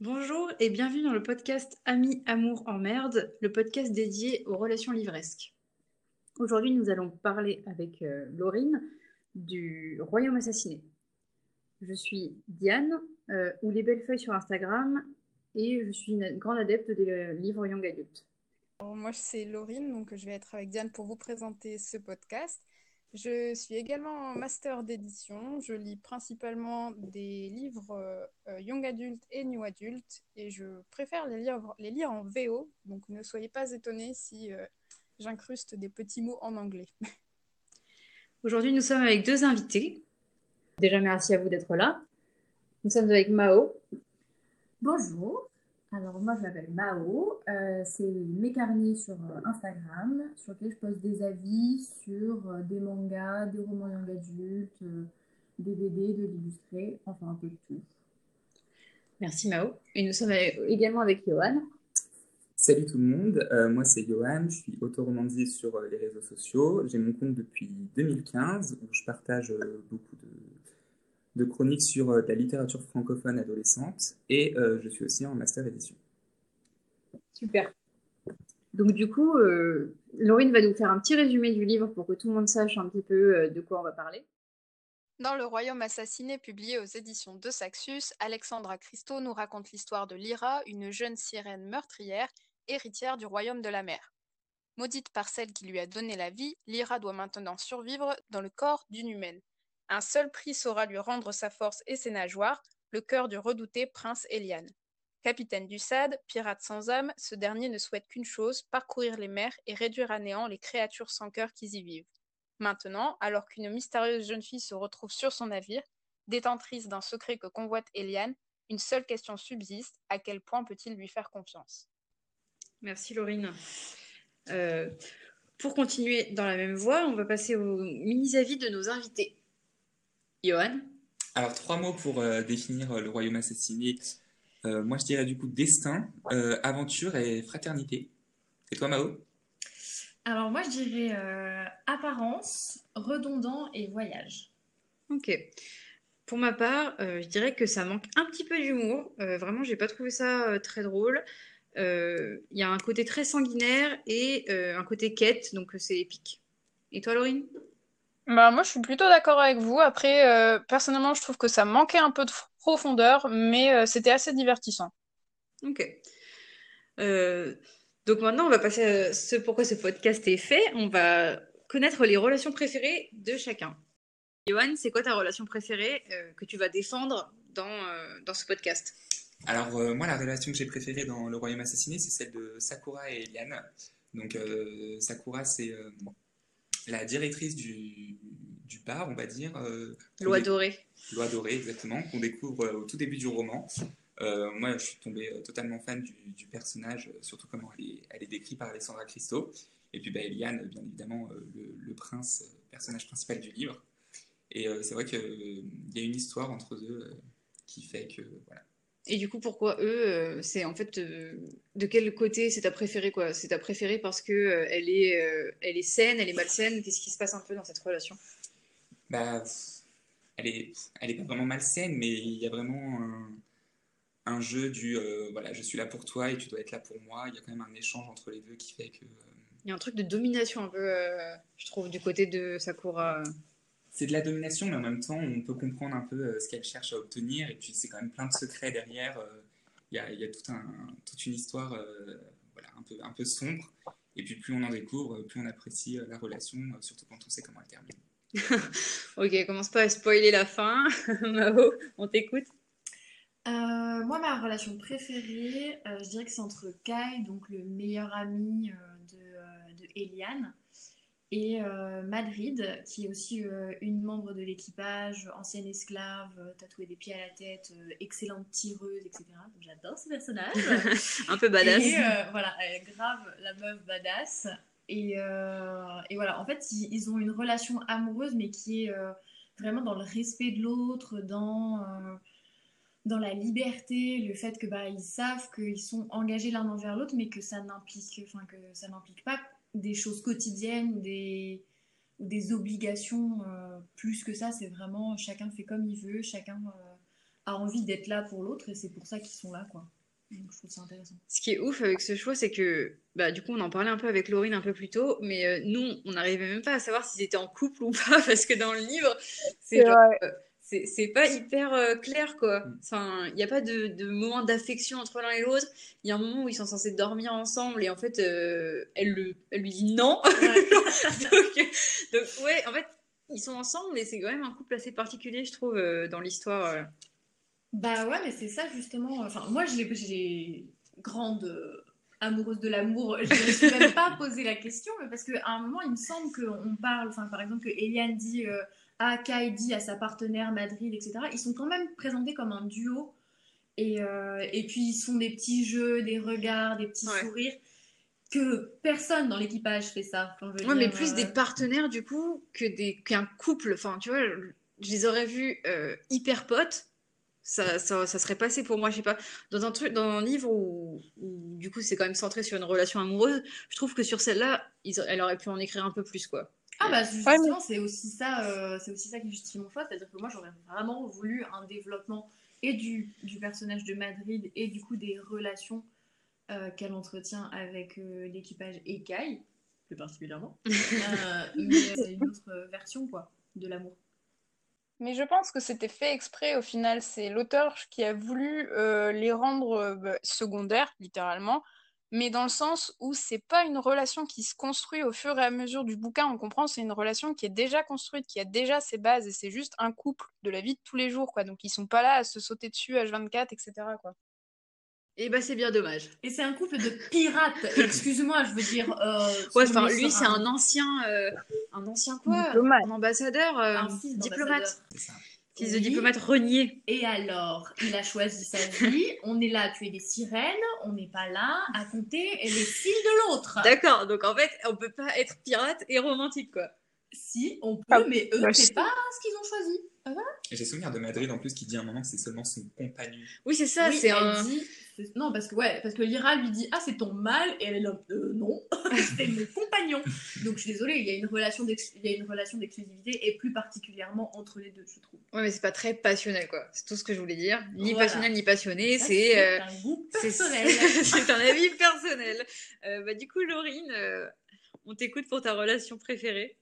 Bonjour et bienvenue dans le podcast Amis, Amour en merde, le podcast dédié aux relations livresques. Aujourd'hui, nous allons parler avec euh, Laurine du Royaume assassiné. Je suis Diane, euh, ou les belles feuilles sur Instagram, et je suis une grande adepte des livres young adultes. moi, c'est Laurine, donc je vais être avec Diane pour vous présenter ce podcast. Je suis également master d'édition. Je lis principalement des livres euh, young adult et new adult et je préfère les lire, les lire en VO. Donc ne soyez pas étonnés si euh, j'incruste des petits mots en anglais. Aujourd'hui, nous sommes avec deux invités. Déjà, merci à vous d'être là. Nous sommes avec Mao. Bonjour. Alors moi je m'appelle Mao, euh, c'est mes carnets sur euh, Instagram sur lesquels je poste des avis sur euh, des mangas, des romans young adultes, des BD, de l'illustré, enfin un peu de tout. Merci Mao. Et nous sommes également avec Johan. Salut tout le monde, moi c'est Johan, je suis auto-romandier sur les réseaux sociaux. J'ai mon compte depuis 2015 où je partage beaucoup de de chroniques sur euh, la littérature francophone adolescente et euh, je suis aussi en master édition. Super. Donc du coup, euh, Laurine va nous faire un petit résumé du livre pour que tout le monde sache un petit peu de quoi on va parler. Dans Le Royaume assassiné, publié aux éditions de Saxus, Alexandra Christo nous raconte l'histoire de Lyra, une jeune sirène meurtrière, héritière du Royaume de la mer. Maudite par celle qui lui a donné la vie, Lyra doit maintenant survivre dans le corps d'une humaine. Un seul prix saura lui rendre sa force et ses nageoires, le cœur du redouté prince Eliane. Capitaine du SAD, pirate sans âme, ce dernier ne souhaite qu'une chose, parcourir les mers et réduire à néant les créatures sans cœur qui y vivent. Maintenant, alors qu'une mystérieuse jeune fille se retrouve sur son navire, détentrice d'un secret que convoite Eliane, une seule question subsiste, à quel point peut-il lui faire confiance? Merci Laurine. Euh, pour continuer dans la même voie, on va passer aux mini-avis de nos invités. Johan Alors, trois mots pour euh, définir euh, le royaume assassiné. Euh, moi, je dirais du coup destin, aventure et fraternité. Et toi, Mao? Alors, moi, je dirais apparence, redondant et voyage. Ok. Pour ma part, je dirais que ça manque un petit peu d'humour. vraiment, j'ai pas trouvé ça très drôle. Il y a un côté très sanguinaire et un côté quête, donc c'est épique. Et toi, Laurine? Bah, moi, je suis plutôt d'accord avec vous. Après, euh, personnellement, je trouve que ça manquait un peu de profondeur, mais euh, c'était assez divertissant. Ok. Euh, donc maintenant, on va passer à ce pourquoi ce podcast est fait. On va connaître les relations préférées de chacun. Johan, c'est quoi ta relation préférée que tu vas défendre dans, dans ce podcast? Alors, moi, la relation que j'ai préférée dans Le Royaume Assassiné, c'est celle de Sakura et Eliane. Donc, Sakura, c'est la directrice du, du bar, on va dire. Euh, Loi dorée. Loi dorée, exactement, qu'on découvre euh, au tout début du roman. Euh, moi, je suis tombé totalement fan du, personnage, surtout comment elle est, elle est, décrite par Alessandra Christo. Et puis bah, Eliane, bien évidemment, le, prince, personnage principal du livre. Et c'est vrai qu'il y a une histoire entre eux qui fait que voilà, et du coup, pourquoi eux euh, C'est en fait euh, de quel côté c'est ta préférée quoi? C'est ta préférée parce que euh, elle est, elle est saine, elle est malsaine? Qu'est-ce qui se passe un peu dans cette relation? Bah, elle est, elle est pas vraiment malsaine, mais il y a vraiment un, un jeu du voilà, je suis là pour toi et tu dois être là pour moi. Il y a quand même un échange entre les deux qui fait que. Il y a un truc de domination un peu, je trouve, du côté de Sakura c'est de la domination, mais en même temps, on peut comprendre un peu euh, ce qu'elle cherche à obtenir. Et puis, c'est quand même plein de secrets derrière. Euh, il y a, y a tout un, toute une histoire euh, voilà, un, peu, un peu sombre. Et puis, plus on en découvre, plus on apprécie la relation, surtout quand on sait comment elle termine. ok, commence pas à spoiler la fin. Mao, on t'écoute. moi, ma relation préférée, je dirais que c'est entre Kai, donc le meilleur ami de, de Eliane, et euh, Madrid, qui est aussi euh, une membre de l'équipage, ancienne esclave, euh, tatouée des pieds à la tête, excellente tireuse, etc. J'adore ce personnage. Un peu badass. Et voilà, elle est grave la meuf badass. Et, et voilà, en fait, ils, ont une relation amoureuse, mais qui est vraiment dans le respect de l'autre, dans dans la liberté, le fait que bah ils savent qu'ils sont engagés l'un envers l'autre, mais que ça n'implique, enfin que ça n'implique pas des choses quotidiennes ou des, des obligations euh, plus que ça. C'est vraiment chacun fait comme il veut, chacun euh, a envie d'être là pour l'autre et c'est pour ça qu'ils sont là, quoi. Donc je trouve ça intéressant. Ce qui est ouf avec ce choix, c'est que, bah, du coup, on en parlait un peu avec Laurine un peu plus tôt, mais euh, nous, on n'arrivait même pas à savoir s'ils étaient en couple ou pas, parce que dans le livre, c'est C'est genre, vrai. C'est pas hyper euh, clair, quoi. Enfin, il n'y a pas de, de moment d'affection entre l'un et l'autre. Il y a un moment où ils sont censés dormir ensemble, et en fait, euh, elle, le, elle lui dit non. Ouais. donc, donc, ouais, en fait, ils sont ensemble, mais c'est quand même un couple assez particulier, je trouve, euh, dans l'histoire. Bah ouais, mais c'est ça justement. Enfin, moi, je l'ai, j'ai grande amoureuse de l'amour. Je ne me suis même pas posé la question, mais parce qu'à un moment, il me semble qu'on parle, enfin, par exemple, que Eliane dit à Kai dit à sa partenaire Madrid, etc. Ils sont quand même présentés comme un duo. Et, euh, et puis, ils sont des petits jeux, des regards, des petits Ouais. sourires. Que personne dans l'équipage fait ça. Je veux Ouais, mais plus euh, des partenaires du coup que des qu'un couple. Enfin, tu vois, je les aurais vus euh, hyper potes. Ça, ça, ça serait passé pour moi, je sais pas. Dans un truc, dans un livre où, où, du coup c'est quand même centré sur une relation amoureuse, je trouve que sur celle-là, ils- elle aurait pu en écrire un peu plus, quoi. Ah bah Ouais, justement, c'est aussi ça, euh, c'est aussi ça qui justifie mon choix, c'est-à-dire que moi j'aurais vraiment voulu un développement et du, du personnage de Madrid et du coup des relations euh, qu'elle entretient avec euh, l'équipage et Kai, plus particulièrement. Euh, mais c'est une autre version quoi de l'amour. Mais je pense que c'était fait exprès au final. C'est l'auteur qui a voulu les rendre secondaires, littéralement, mais dans le sens où c'est pas une relation qui se construit au fur et à mesure du bouquin. On comprend, c'est une relation qui est déjà construite, qui a déjà ses bases, et c'est juste un couple de la vie de tous les jours, quoi. Donc ils sont pas là à se sauter dessus H24, etc. Quoi. Et bah c'est bien dommage. Et c'est un couple de pirates, excuse-moi, je veux dire. euh, Ouais, enfin lui c'est un ancien, euh, un ancien quoi, Diplomate. un ambassadeur, euh, un fils diplomate, fils de diplomate renié. Et alors, il a choisi sa vie. On est là à tuer des sirènes. On n'est pas là à compter les cils de l'autre. D'accord, donc en fait on peut pas être pirate et romantique quoi. Si, on peut, Ah, mais eux, bah, c'est pas ce qu'ils ont choisi. Et J'ai souvenir de Madrid en plus qui dit à un moment que c'est seulement son compagnon. Oui c'est ça, oui, c'est un. dit. Non, parce que, ouais, parce que Lyra lui dit Ah, c'est ton mâle. Et elle est là Euh, Non, c'est mon compagnon. Donc, je suis désolée, il y a une relation d'ex- il y a une relation d'exclusivité et plus particulièrement entre les deux, je trouve. Ouais, mais c'est pas très passionnel, quoi. C'est tout ce que je voulais dire. Ni Voilà. passionnel, ni passionné. C'est euh, un goût c'est- personnel. c'est un avis personnel. Euh, bah, du coup, Laurine, euh, on t'écoute pour ta relation préférée.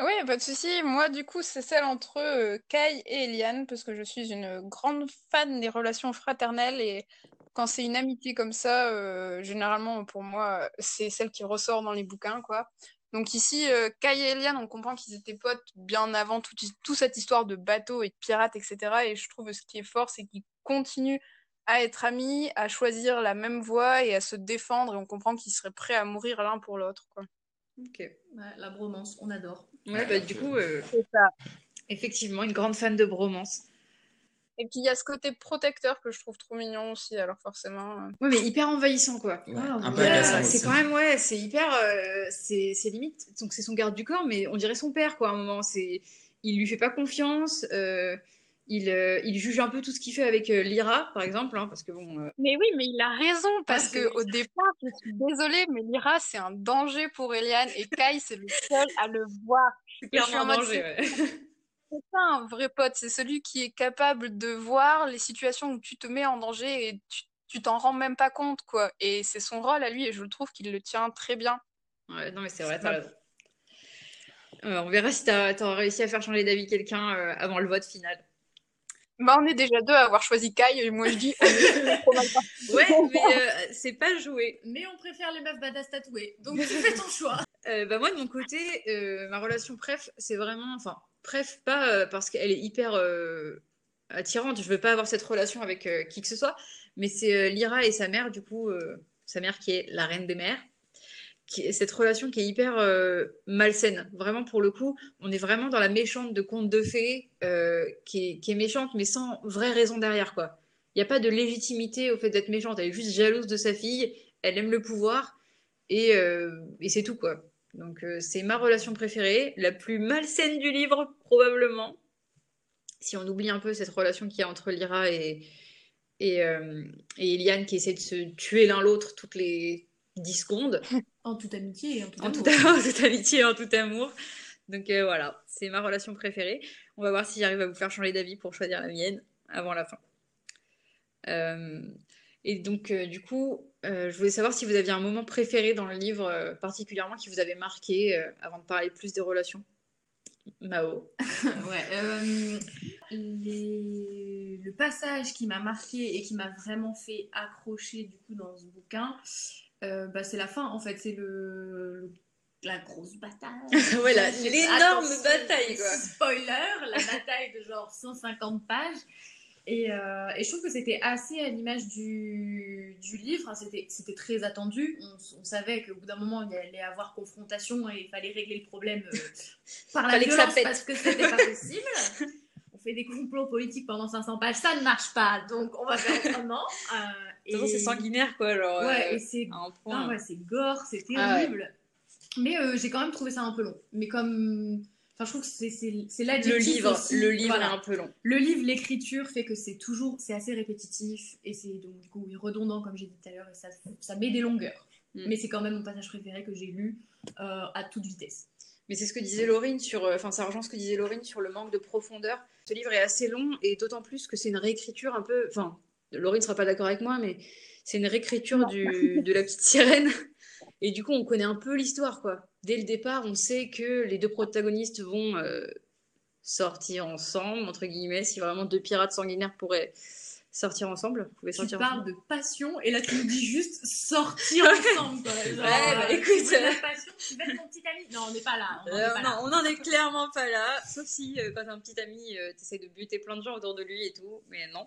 Oui, pas de souci. Moi, du coup, c'est celle entre euh, Kai et Eliane, parce que je suis une grande fan des relations fraternelles et quand c'est une amitié comme ça, euh, généralement, pour moi, c'est celle qui ressort dans les bouquins, quoi. Donc ici, euh, Kai et Eliane, on comprend qu'ils étaient potes bien avant toute, toute cette histoire de bateaux et de pirates, etc. Et je trouve ce qui est fort, c'est qu'ils continuent à être amis, à choisir la même voie et à se défendre, et on comprend qu'ils seraient prêts à mourir l'un pour l'autre, quoi. Ok. Ouais, la bromance, on adore. Ouais, bah, du coup, euh, C'est ça. effectivement, une grande fan de bromance. Et puis il y a ce côté protecteur que je trouve trop mignon aussi, alors forcément. euh, Ouais, mais hyper envahissant, quoi. Ouais, Ah, un peu agaçant c'est quand même, ouais, c'est hyper. euh, c'est c'est limite. Donc, c'est son garde du corps, mais on dirait son père, quoi, à un moment. C'est, il lui fait pas confiance. euh, il, euh, il juge un peu tout ce qu'il fait avec euh, Lyra, par exemple, hein, parce que bon. euh, Mais oui, mais il a raison, parce c'est que au départ, je suis désolée, mais Lyra, c'est un danger pour Eliane, et Kai, c'est le seul à le voir. c'est clairement en en mode, danger, ouais. C'est ça un vrai pote, c'est celui qui est capable de voir les situations où tu te mets en danger et tu tu t'en rends même pas compte, quoi. Et c'est son rôle à lui, et je le trouve qu'il le tient très bien. Ouais, non, mais c'est vrai, t'as raison. Euh, on verra si t'as t'auras réussi à faire changer d'avis quelqu'un euh, avant le vote final. Bah, on est déjà deux à avoir choisi Kai, et moi je dis. Ouais, mais euh, c'est pas joué. Mais on préfère les meufs badass tatouées. Donc, tu fais ton choix. Bah moi de mon côté, ma relation préf, c'est vraiment, enfin, préf pas euh, parce qu'elle est hyper euh, attirante. Je veux pas avoir cette relation avec euh, qui que ce soit, mais c'est Lyra et sa mère, du coup, sa mère qui est la reine des est cette relation qui est hyper malsaine. Vraiment pour le coup, on est vraiment dans la méchante de conte de fées, qui est, méchante mais sans vraie raison derrière quoi. Il n'y a pas de légitimité au fait d'être méchante. Elle est juste jalouse de sa fille. Elle aime le pouvoir et c'est tout quoi. Donc euh, c'est ma relation préférée, la plus malsaine du livre probablement. Si on oublie un peu cette relation qu'il y a entre Lyra et, et, euh, et Eliane qui essaient de se tuer l'un l'autre toutes les 10 secondes, En toute amitié et en tout en amour. en toute amitié et en tout amour. Donc euh, voilà, c'est ma relation préférée. On va voir si j'arrive à vous faire changer d'avis pour choisir la mienne. avant la fin. Et donc, du coup, je voulais savoir si vous aviez un moment préféré dans le livre, euh, particulièrement qui vous avait marqué, euh, avant de parler plus des relations. Mao. Ouais, euh, les- le passage qui m'a marqué et qui m'a vraiment fait accrocher du coup dans ce bouquin, euh, bah, c'est la fin en fait, c'est le, la grosse bataille. Ouais, l'énorme bataille, quoi. Spoiler, la bataille de genre 150 pages. Et, euh, et je trouve que c'était assez à l'image du, du livre, c'était c'était très attendu. On, on savait qu'au bout d'un moment, il y allait avoir confrontation et il fallait régler le problème euh, par la que ça violence pète. parce que c'était pas possible. On fait des complots politiques pendant 500 pages, ça ne marche pas, donc on va faire autrement. Euh, c'est sanguinaire, quoi. Genre, Ouais, euh, et c'est ouais, gore, c'est Ah ouais. terrible. Mais euh, j'ai quand même trouvé ça un peu long. Mais comme. Enfin, je trouve que c'est- c'est Le l'adjectif. livre, aussi. le livre Voilà. est un peu long. Le livre, l'écriture fait que c'est toujours. C'est assez répétitif. Et c'est donc, du coup, redondant, comme j'ai dit tout à l'heure. Et ça, ça met des longueurs. Mm. Mais c'est quand même mon passage préféré que j'ai lu euh, à toute vitesse. Mais c'est ce que disait Laurine sur, euh, enfin ça rejoint ce que disait Laurine sur le manque de profondeur. Ce livre est assez long et d'autant plus que c'est une réécriture un peu, enfin Laurine sera pas d'accord avec moi, mais c'est une réécriture du, de la petite sirène. Et du coup on connaît un peu l'histoire quoi. Dès le départ on sait que les deux protagonistes vont euh, sortir ensemble entre guillemets si vraiment deux pirates sanguinaires pourraient sortir ensemble, pouvaient Tu sortir parles ensemble. de passion et là tu nous dis juste sortir ensemble. Quoi. Genre, Ouais, bah, euh, écoute, tu de la euh, passion, tu veux être mon petit ami. Non, on n'est pas là. On Euh, n'en est clairement pas là, sauf si euh, quand t'as un petit ami, euh, t'essayes de buter plein de gens autour de lui et tout, mais non.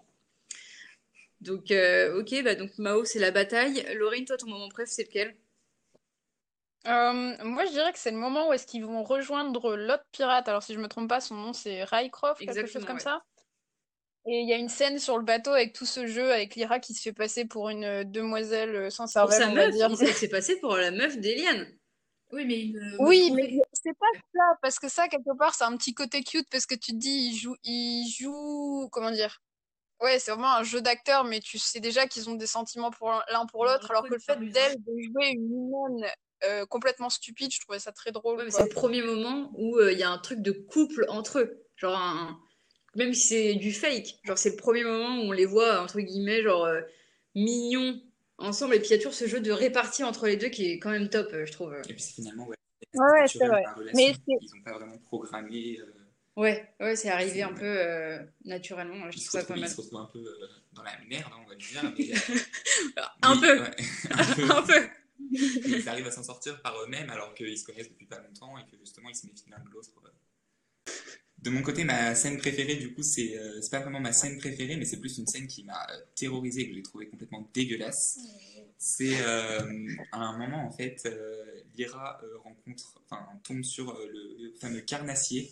Donc, euh, ok, bah donc Mao, c'est la bataille. Laurine, toi, ton moment préf, c'est lequel? Euh, moi, je dirais que c'est le moment où est-ce qu'ils vont rejoindre l'autre pirate. Alors, si je me trompe pas, son nom c'est Rycroft, quelque chose comme ouais. ça. Et il y a une scène sur le bateau avec tout ce jeu avec Lyra qui se fait passer pour une euh, demoiselle euh, sans Pour cervelle, sa on va meuf, dire. il s'est s'est passé pour la meuf d'Eliane. Oui, mais une. Oui, mais c'est pas ça, parce que ça, quelque part, c'est un petit côté cute, parce que tu te dis, il joue, il joue, comment dire? Ouais, c'est vraiment un jeu d'acteur, mais tu sais déjà qu'ils ont des sentiments pour l'un pour l'autre, alors que le fait d'elle de jouer une humaine euh, complètement stupide, je trouvais ça très drôle, Ouais, c'est le premier moment où euh, il y a un truc de couple entre eux. Genre, un... même si c'est du fake, genre, c'est le premier moment où on les voit, entre guillemets, genre, euh, mignons ensemble. Et puis, il y a toujours ce jeu de répartie entre les deux qui est quand même top, euh, je trouve. Et puis finalement, ouais, Ouais, c'est vrai. Mais c'est- Ils n'ont pas vraiment programmé. euh, Ouais, ouais, c'est arrivé C'est- un peu euh, naturellement. Je trouve ça pas retrouvent, ils mal. se retrouvent un peu euh, dans la merde, hein, on va dire. Mais, euh, Un mais, peu. ouais, un peu. un peu. Ils arrivent à s'en sortir par eux-mêmes alors qu'ils se connaissent depuis pas longtemps et que justement ils se méfient l'un de l'autre. De mon côté, ma scène préférée, du coup, c'est euh, pas vraiment ma scène préférée, mais c'est plus une scène qui m'a euh, terrorisé et que j'ai trouvé complètement dégueulasse. C'est euh, à un moment, en fait, euh, Lyra euh, rencontre, enfin, tombe sur euh, le fameux carnassier.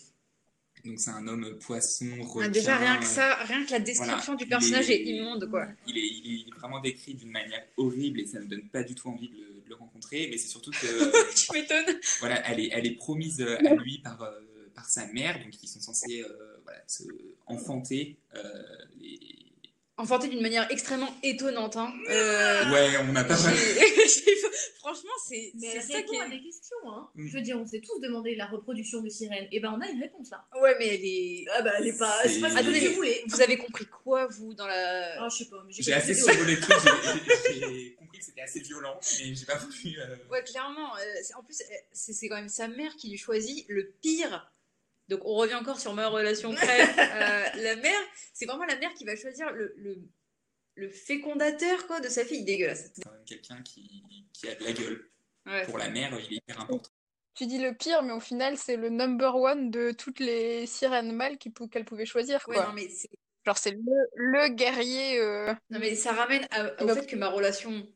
Donc, c'est un homme poisson, Ah, requin. déjà, rien que euh, ça, rien que la description voilà, du personnage est- est immonde, quoi. Il est, il est vraiment décrit d'une manière horrible et ça ne donne pas du tout envie de le, le rencontrer. Mais c'est surtout que tu m'étonnes. voilà, elle est, elle est promise euh, à lui par, euh, par sa mère, donc ils sont censés euh, voilà, se enfanter. les- Enfanté d'une manière extrêmement étonnante. Hein. Euh, Ouais, on n'a pas j'ai- Franchement, c'est Mais c'est elle ça qui répond à est. des questions. Hein. Mm. Je veux dire, on s'est tous demandé la reproduction de sirène. Et ben, on a une réponse là. Ouais, mais elle est. Ah bah, elle est pas. C'est pas ce que Attendez, mais voulais. vous avez compris quoi, vous, dans la. Ah, je sais pas. J'ai compris assez que c'était survolé le j'ai- compris que c'était assez violent, mais j'ai pas voulu. euh, Ouais, clairement. euh, c'est- en plus, c'est c'est quand même sa mère qui lui choisit le pire. Donc, on revient encore sur ma relation crève. Euh, la mère, c'est vraiment la mère qui va choisir le, le, le fécondateur quoi, de sa fille. Dégueulasse. quand même quelqu'un qui, qui a de la gueule. Ouais. Pour la mère, il est hyper important. Tu dis le pire, mais au final, c'est le number one de toutes les sirènes mâles qu'elle pouvait choisir, Ouais, non, mais c'est Genre, c'est le, le guerrier. euh, Non, mais ça ramène à- au fait que ma relation,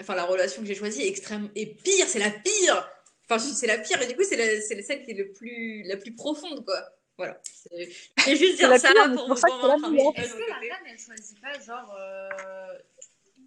enfin la relation que j'ai choisie est extrême et pire, c'est la pire. Enfin, c'est la pire et du coup c'est celle qui est le plus, la plus profonde quoi. Voilà. C'est je vais juste dire la ça pire, là pour vous convaincre. Est-ce que la reine, elle choisit pas, genre, euh,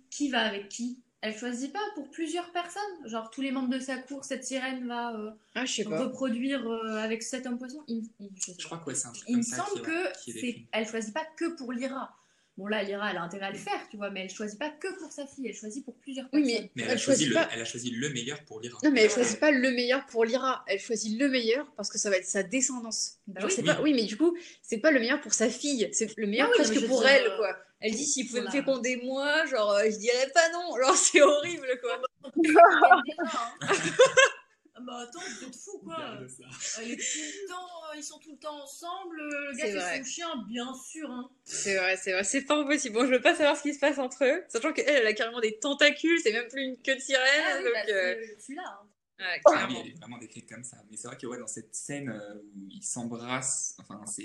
qui va avec qui? Elle choisit pas pour plusieurs personnes? Genre, tous les membres de sa cour, cette sirène va euh, Ah, reproduire euh, avec cet homme poisson? Il, il- je crois que ouais, c'est un truc Il comme me ça semble est- que elle choisit pas que pour Lyra. Bon, là, Lyra, elle a intérêt à le faire, tu vois, mais elle choisit pas que pour sa fille, elle choisit pour plusieurs Oui, personnes. mais- Mais elle, Elle a choisi choisit le, pas- elle a choisi le meilleur pour Lyra. Non, mais elle choisit pas le meilleur pour Lyra. Elle choisit le meilleur parce que ça va être sa descendance. Bah Genre, oui. Oui. pas... oui, mais du coup, c'est pas le meilleur pour sa fille. C'est le meilleur Ah oui, presque pour dire, elle, euh, quoi. Elle dit s'il pouvait me féconder moi, genre, euh, je dirais pas non. Genre, c'est horrible, quoi. Ah bah attends, vous êtes fous quoi! Regarde ça. Elle est tout le temps, euh, ils sont tout le temps ensemble, le gars vrai. c'est son chien, bien sûr. Hein. C'est vrai, c'est vrai. C'est pas impossible. Bon, je veux pas savoir ce qui se passe entre eux. Sachant qu'elle, elle a carrément des tentacules. C'est même plus une queue de sirène. Ah oui, donc, bah, euh, c'est celui-là. Hein. ouais, Ah elle est vraiment décrite comme ça. Mais c'est vrai que ouais, dans cette scène euh, où ils s'embrassent, enfin, c'est.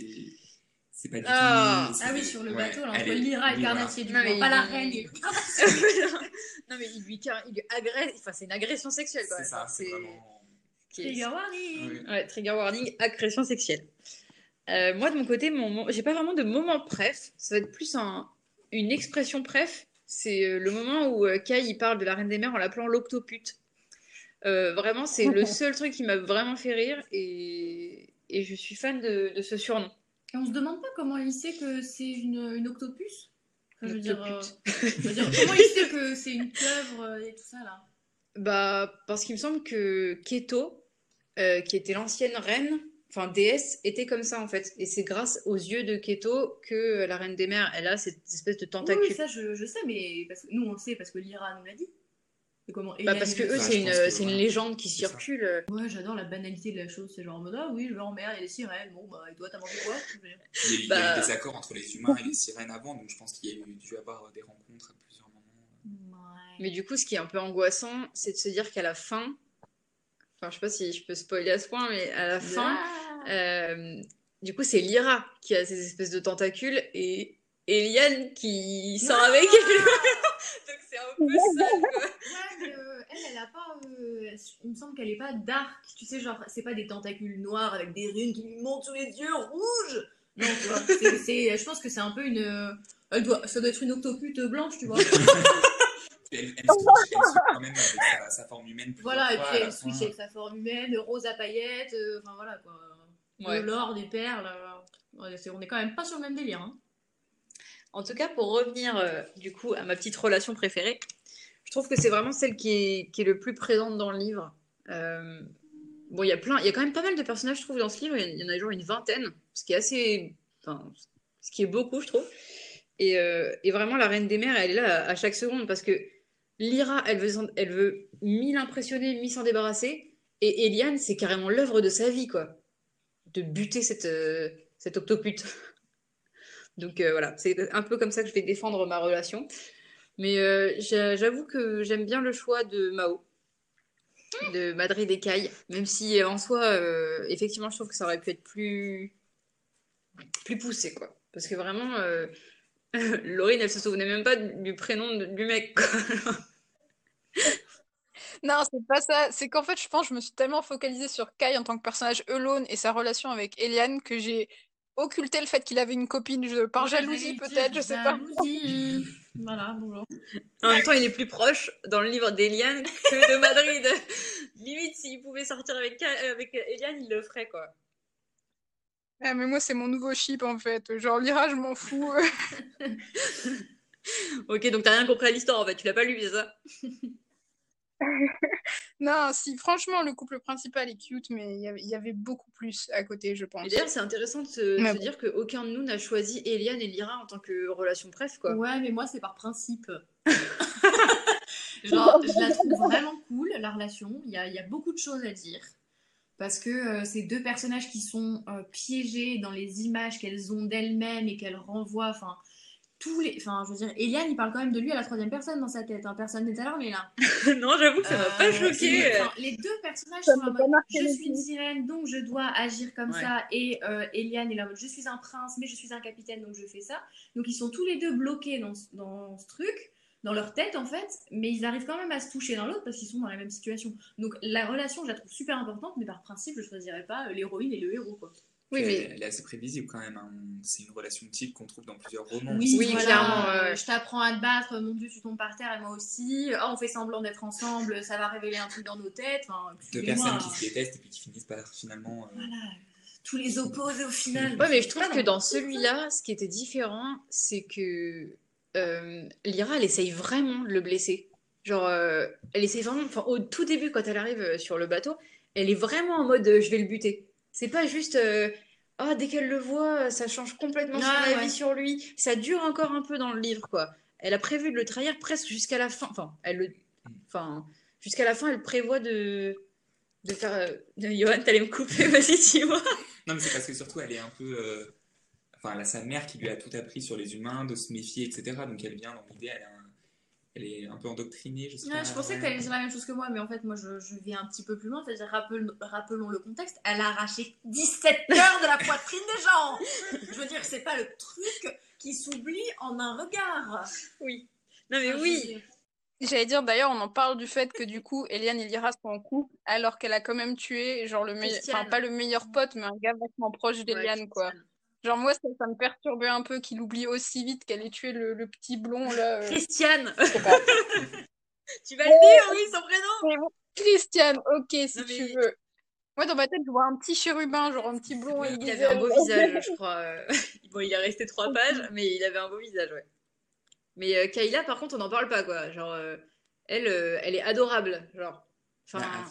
C'est pas du Ah. tout. c'est- Ah oui, sur le ouais, bateau, là, elle entre est- Lyra et. Carnassier, du Non, coup, mais pas la reine. non, mais il lui, il lui agresse. Enfin, c'est une agression sexuelle, quoi. C'est ça, c'est vraiment. Trigger warning. Ouais. Ouais, trigger warning, agression sexuelle. Euh, moi, de mon côté, mon, mo- j'ai pas vraiment de moment préf. Ça va être plus un, une expression préf. C'est euh, le moment où euh, Kai il parle de la Reine des Mers en l'appelant l'octopute. Euh, vraiment, c'est le seul truc qui m'a vraiment fait rire et, et je suis fan de, de ce surnom. Et on se demande pas comment il sait que c'est une, une octopus? Je, veux dire, euh, Octopute. je veux dire, comment il sait que c'est une pieuvre et tout ça là? Bah, parce qu'il me semble que Keto, euh, qui était l'ancienne reine, enfin déesse, était comme ça en fait. Et c'est grâce aux yeux de Keto que la Reine des Mers, elle a cette espèce de tentacule. oui, ça je, je sais, mais parce que nous on le sait parce que Lyra nous l'a dit. Et comment Bah, parce que eux, c'est une, que, une légende qui circule. Ouais, j'adore la banalité de la chose. C'est genre en mode ah oui, je vais en mer, il y a des sirènes. Bon, bah, et toi, t'as mangé quoi? Il y, a, y a Bah. eu des accords entre les humains et les sirènes avant, donc je pense qu'il y a eu, dû avoir des rencontres à plusieurs moments. Mais du coup, ce qui est un peu angoissant, c'est de se dire qu'à la fin, enfin, je sais pas si je peux spoiler à ce point, mais à la fin, Ah. euh, du coup, c'est Lyra qui a ces espèces de tentacules et Eliane qui sort Ah. avec elle. Donc c'est un peu sale, quoi. Ouais, mais euh, elle, elle a pas. euh, il me semble qu'elle est pas dark. Tu sais, genre, c'est pas des tentacules noirs avec des runes qui lui montent sous les yeux rouges. Non, tu vois. c'est- c'est- je pense que c'est un peu une. Elle doit, ça doit être une octopute blanche, tu vois. Elle, elle, switch, elle switch quand même avec sa, sa forme humaine. voilà, et puis elle fin. switch avec sa forme humaine, rose à paillettes, euh, enfin voilà quoi. Ouais. De l'or, des perles. euh, ouais, on est quand même pas sur le même délire. Hein. En tout cas, pour revenir euh, du coup à ma petite relation préférée, je trouve que c'est vraiment celle qui est, qui est le plus présente dans le livre. Euh, bon, il y a plein, il y a quand même pas mal de personnages, je trouve, dans ce livre. Il y en- il y en a genre une vingtaine, ce qui est assez, enfin, ce qui est beaucoup, je trouve. Et, euh, et vraiment, la Reine des Mers, elle est là à, à chaque seconde parce que Lyra, elle veut, s'en- elle veut mi l'impressionner, mi s'en débarrasser. Et Eliane, c'est carrément l'œuvre de sa vie, quoi. De buter cette, euh, octopute. Donc euh, voilà, c'est un peu comme ça que je vais défendre ma relation. Mais euh, j'a- j'avoue que j'aime bien le choix de Mao, de Madrid Kai, même si en soi, effectivement, je trouve que ça aurait pu être plus, poussé, quoi. Parce que vraiment, Laurine, elle se souvenait même pas du prénom du mec, quoi. Non, c'est pas ça. C'est qu'en fait, je pense, je me suis tellement focalisée sur Kai en tant que personnage alone et sa relation avec Eliane que j'ai occulté le fait qu'il avait une copine je- par jalousie, peut-être, je sais pas. Jalousie. voilà, bonjour. En même temps, il est plus proche dans le livre d'Eliane que de Madrid. Limite, s'il pouvait sortir avec, Kai- avec Eliane, il le ferait, quoi. Ah, mais moi, c'est mon nouveau chip en fait. Genre, Lyra, je m'en fous. Ok, donc t'as rien compris à l'histoire, en fait, tu l'as pas lu, c'est ça? non, si, franchement, le couple principal est cute, mais il y avait- il y avait beaucoup plus à côté, je pense. Et d'ailleurs, c'est intéressant de se, bon. dire qu'aucun de nous n'a choisi Eliane et Lyra en tant que relation préf, quoi. Ouais, mais moi, c'est par principe. Genre, je la trouve vraiment cool, la relation. Il y a, il y a beaucoup de choses à dire. Parce que euh, c'est deux personnages qui sont euh, piégés dans les images qu'elles ont d'elles-mêmes et qu'elles renvoient. Enfin, tous les. Enfin, je veux dire, Eliane, il parle quand même de lui à la troisième personne dans sa tête. hein. Personne n'est alarmé là. non, j'avoue que ça m'a pas Euh, choqué. enfin, les deux personnages Ça sont en pas mode je suis une sirène donc je dois agir comme Ouais. ça et euh, Eliane est là en mode je suis un prince mais je suis un capitaine donc je fais ça donc ils sont tous les deux bloqués dans, ce- dans ce truc dans leur tête en fait mais ils arrivent quand même à se toucher l'un l'autre parce qu'ils sont dans la même situation donc la relation je la trouve super importante mais par principe je choisirais pas euh, l'héroïne et le héros quoi Oui, elle, mais elle est assez prévisible quand même. hein. C'est une relation type qu'on trouve dans plusieurs romans. oui, Oui, voilà, clairement, euh, je t'apprends à te battre mon dieu tu tombes par terre et moi aussi oh, on fait semblant d'être ensemble ça va révéler un truc dans nos têtes enfin, Deux personnes qui se détestent et puis qui finissent par finalement. euh, Voilà, tous les opposés au final. Ouais, mais je trouve que dans- celui-là, ce qui était différent, c'est que euh, Lyra, elle essaye vraiment de le blesser. Genre, euh, elle essaye vraiment, enfin, au tout début, quand elle arrive sur le bateau, elle est vraiment en mode euh, je vais le buter. C'est pas juste, euh, ah, dès qu'elle le voit, ça change complètement son Ah, avis ouais. sur lui. Ça dure encore un peu dans le livre, quoi. Elle a prévu de le trahir presque jusqu'à la fin. Enfin, elle le, enfin, jusqu'à la fin, elle prévoit de, de faire. euh, Johan, t'allais me couper, vas-y, dis-moi. Non, mais c'est parce que surtout, elle est un peu. euh, Enfin, elle a sa mère qui lui a tout appris sur les humains, de se méfier, etc. Donc elle vient dans l'idée, elle, a un- elle est un peu endoctrinée, je sais Ouais, pas. je pensais que tu allais dire la même chose que moi, mais en fait, moi, je, je vais un petit peu plus loin. C'est-à-dire, rappel- rappelons le contexte, elle a arraché 17 cœurs de la poitrine des gens. Je veux dire, c'est pas le truc qui s'oublie en un regard. Oui. Non, mais je oui. J'allais dire d'ailleurs, on en parle du fait que du coup, Eliane et Lyra sont en couple, alors qu'elle a quand même tué, genre le meilleur, enfin pas le meilleur pote, mais un gars vachement proche d'Eliane, quoi. Genre moi, ça, ça me perturbait un peu qu'il oublie aussi vite qu'elle ait tué le, le petit blond là. euh, Christiane, tu vas le dire, oui, son prénom. Bon, Christiane, ok, si Non, mais- tu veux. Moi, dans ma tête, je vois un petit chérubin, genre un petit blond Il aiguisé. avait un beau visage, je crois. euh. Bon, il est resté trois pages, mais il avait un beau visage, ouais. Mais euh, Kayla, par contre, on n'en parle pas, quoi. Genre, euh, elle, euh, elle est adorable, genre. Enfin, Bah,